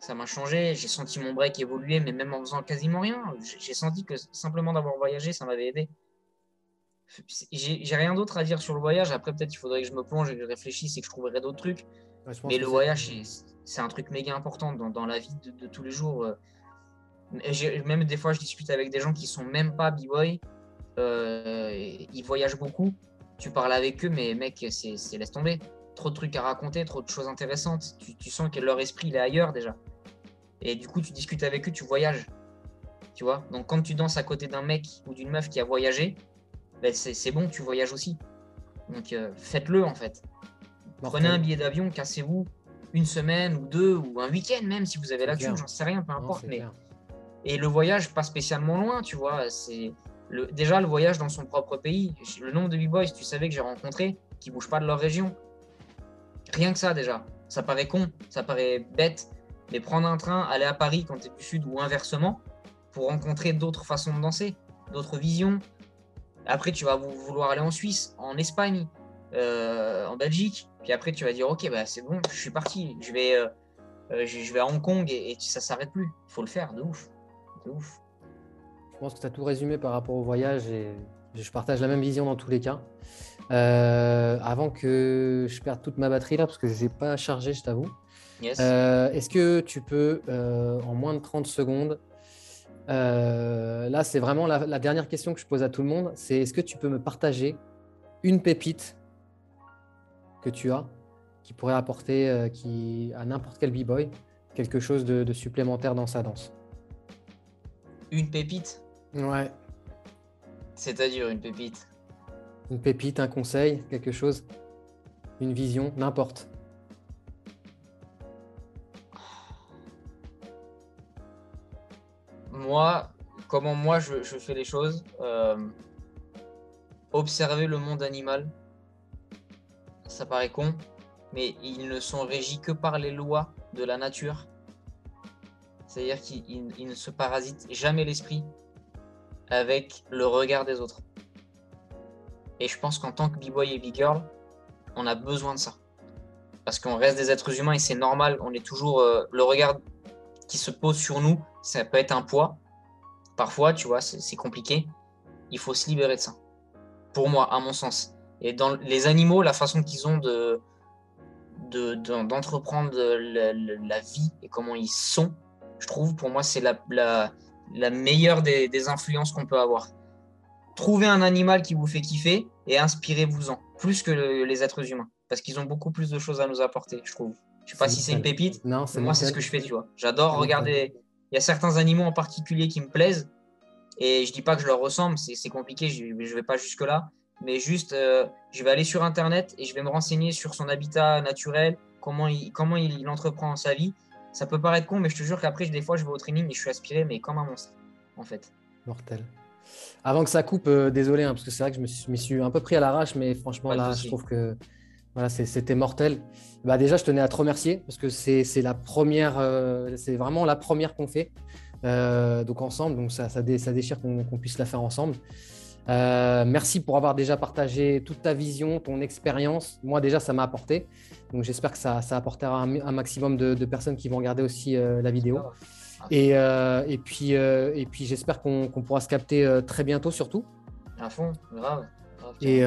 Ça m'a changé. J'ai senti mon break évoluer, mais même en faisant quasiment rien. J'ai senti que simplement d'avoir voyagé, ça m'avait aidé. J'ai rien d'autre à dire sur le voyage. Après, peut-être il faudrait que je me plonge et que je réfléchisse et que je trouverai d'autres trucs. mais le voyage, c'est un truc méga important dans, la vie de, tous les jours. Euh. Même des fois, je discute avec des gens qui sont même pas b-boy. Euh, ils voyagent beaucoup. Tu parles avec eux, mais mec, c'est laisse tomber. Trop de trucs à raconter, trop de choses intéressantes. Tu, sens que leur esprit il est ailleurs déjà. Et du coup, tu discutes avec eux, tu voyages. Tu vois? Donc, quand tu danses à côté d'un mec ou d'une meuf qui a voyagé, ben c'est bon, tu voyages aussi. Donc, euh, faites-le en fait. Prenez un billet d'avion, cassez-vous, une semaine ou deux ou un week-end même si vous avez la thune, j'en sais rien, peu importe. mais et le voyage pas spécialement loin, tu vois. C'est le... déjà le voyage dans son propre pays. Le nombre de b-boys, tu savais que j'ai rencontré, qui bougent pas de leur région. Rien que ça déjà. Ça paraît con, ça paraît bête, mais prendre un train, aller à Paris quand tu es du sud ou inversement, pour rencontrer d'autres façons de danser, d'autres visions. Après, tu vas vouloir aller en Suisse, en Espagne, euh, en Belgique. Puis après, tu vas dire, ok, bah, c'est bon, je suis parti. Je vais, euh, euh, je, vais à Hong Kong et, ça s'arrête plus. Faut le faire, de ouf. De ouf. Je pense que tu as tout résumé par rapport au voyage et je partage la même vision dans tous les cas. avant que je perde toute ma batterie là, parce que je n'ai pas chargé, je t'avoue. Est-ce que tu peux, en moins de 30 secondes, là c'est vraiment la, la, dernière question que je pose à tout le monde, c'est est-ce que tu peux me partager une pépite que tu as qui pourrait apporter qui, à n'importe quel b-boy quelque chose de, supplémentaire dans sa danse? Une pépite? Ouais. C'est-à-dire une pépite Une pépite, un conseil, quelque chose Une vision, n'importe. Moi, comment moi je, fais les choses euh, Observer le monde animal, ça paraît con, mais ils ne sont régis que par les lois de la nature. C'est-à-dire qu'ils ne se parasitent jamais l'esprit avec le regard des autres. Et je pense qu'en tant que b-boy et b-girl, on a besoin de ça. Parce qu'on reste des êtres humains et c'est normal, on est toujours. Euh, le regard qui se pose sur nous, ça peut être un poids. Parfois, tu vois, c'est compliqué. Il faut se libérer de ça. Pour moi, à mon sens. Et dans les animaux, la façon qu'ils ont de d'entreprendre la, vie et comment ils sont, je trouve, pour moi, c'est la, meilleure des, influences qu'on peut avoir. Trouvez un animal qui vous fait kiffer et inspirez-vous-en, plus que les êtres humains, parce qu'ils ont beaucoup plus de choses à nous apporter, je trouve. Je sais pas si c'est une pépite, non, moi, c'est ce que je fais, tu vois. J'adore regarder. Il y a certains animaux en particulier qui me plaisent, et je dis pas que je leur ressemble, c'est compliqué, je, je vais pas jusque-là, mais juste, euh, je vais aller sur Internet et je vais me renseigner sur son habitat naturel, comment il, comment il, entreprend sa vie. Ça peut paraître con, mais je te jure qu'après, des fois, je vais au training et je suis aspiré, mais comme un monstre, en fait. Mortel. Avant que ça coupe, euh, désolé, hein, parce que c'est vrai que je me suis, un peu pris à l'arrache, mais franchement, là, je trouve que voilà, c'était mortel. Bah, déjà, je tenais à te remercier, parce que c'est la première, euh, c'est vraiment la première qu'on fait. donc ensemble, donc ça, ça, déchire qu'on puisse la faire ensemble. Euh, merci pour avoir déjà partagé toute ta vision, ton expérience. Moi, déjà, ça m'a apporté. Donc, j'espère que ça, ça apportera un, maximum de, personnes qui vont regarder aussi euh, la vidéo. Et, euh, et, puis, et puis j'espère qu'on pourra se capter très bientôt, surtout. À fond, grave. Et,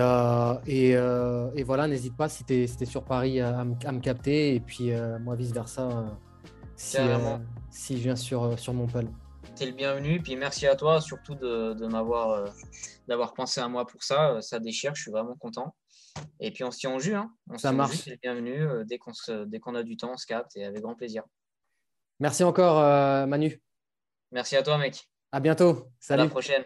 et, et, voilà, n'hésite pas si tu es, sur Paris à, me capter. Et puis, moi, vice-versa, si, si je viens sur, sur Montpellier tu es le bienvenu. Puis merci à toi surtout de, de m'avoir d'avoir pensé à moi pour ça. Euh, ça déchire, je suis vraiment content. Et puis on se tient au jus. Hein. On ça marche. Le bienvenu. Euh, dès qu'on a du temps, on se capte et avec grand plaisir. Merci encore, Manu. Merci à toi, mec. À bientôt. Salut. À la prochaine.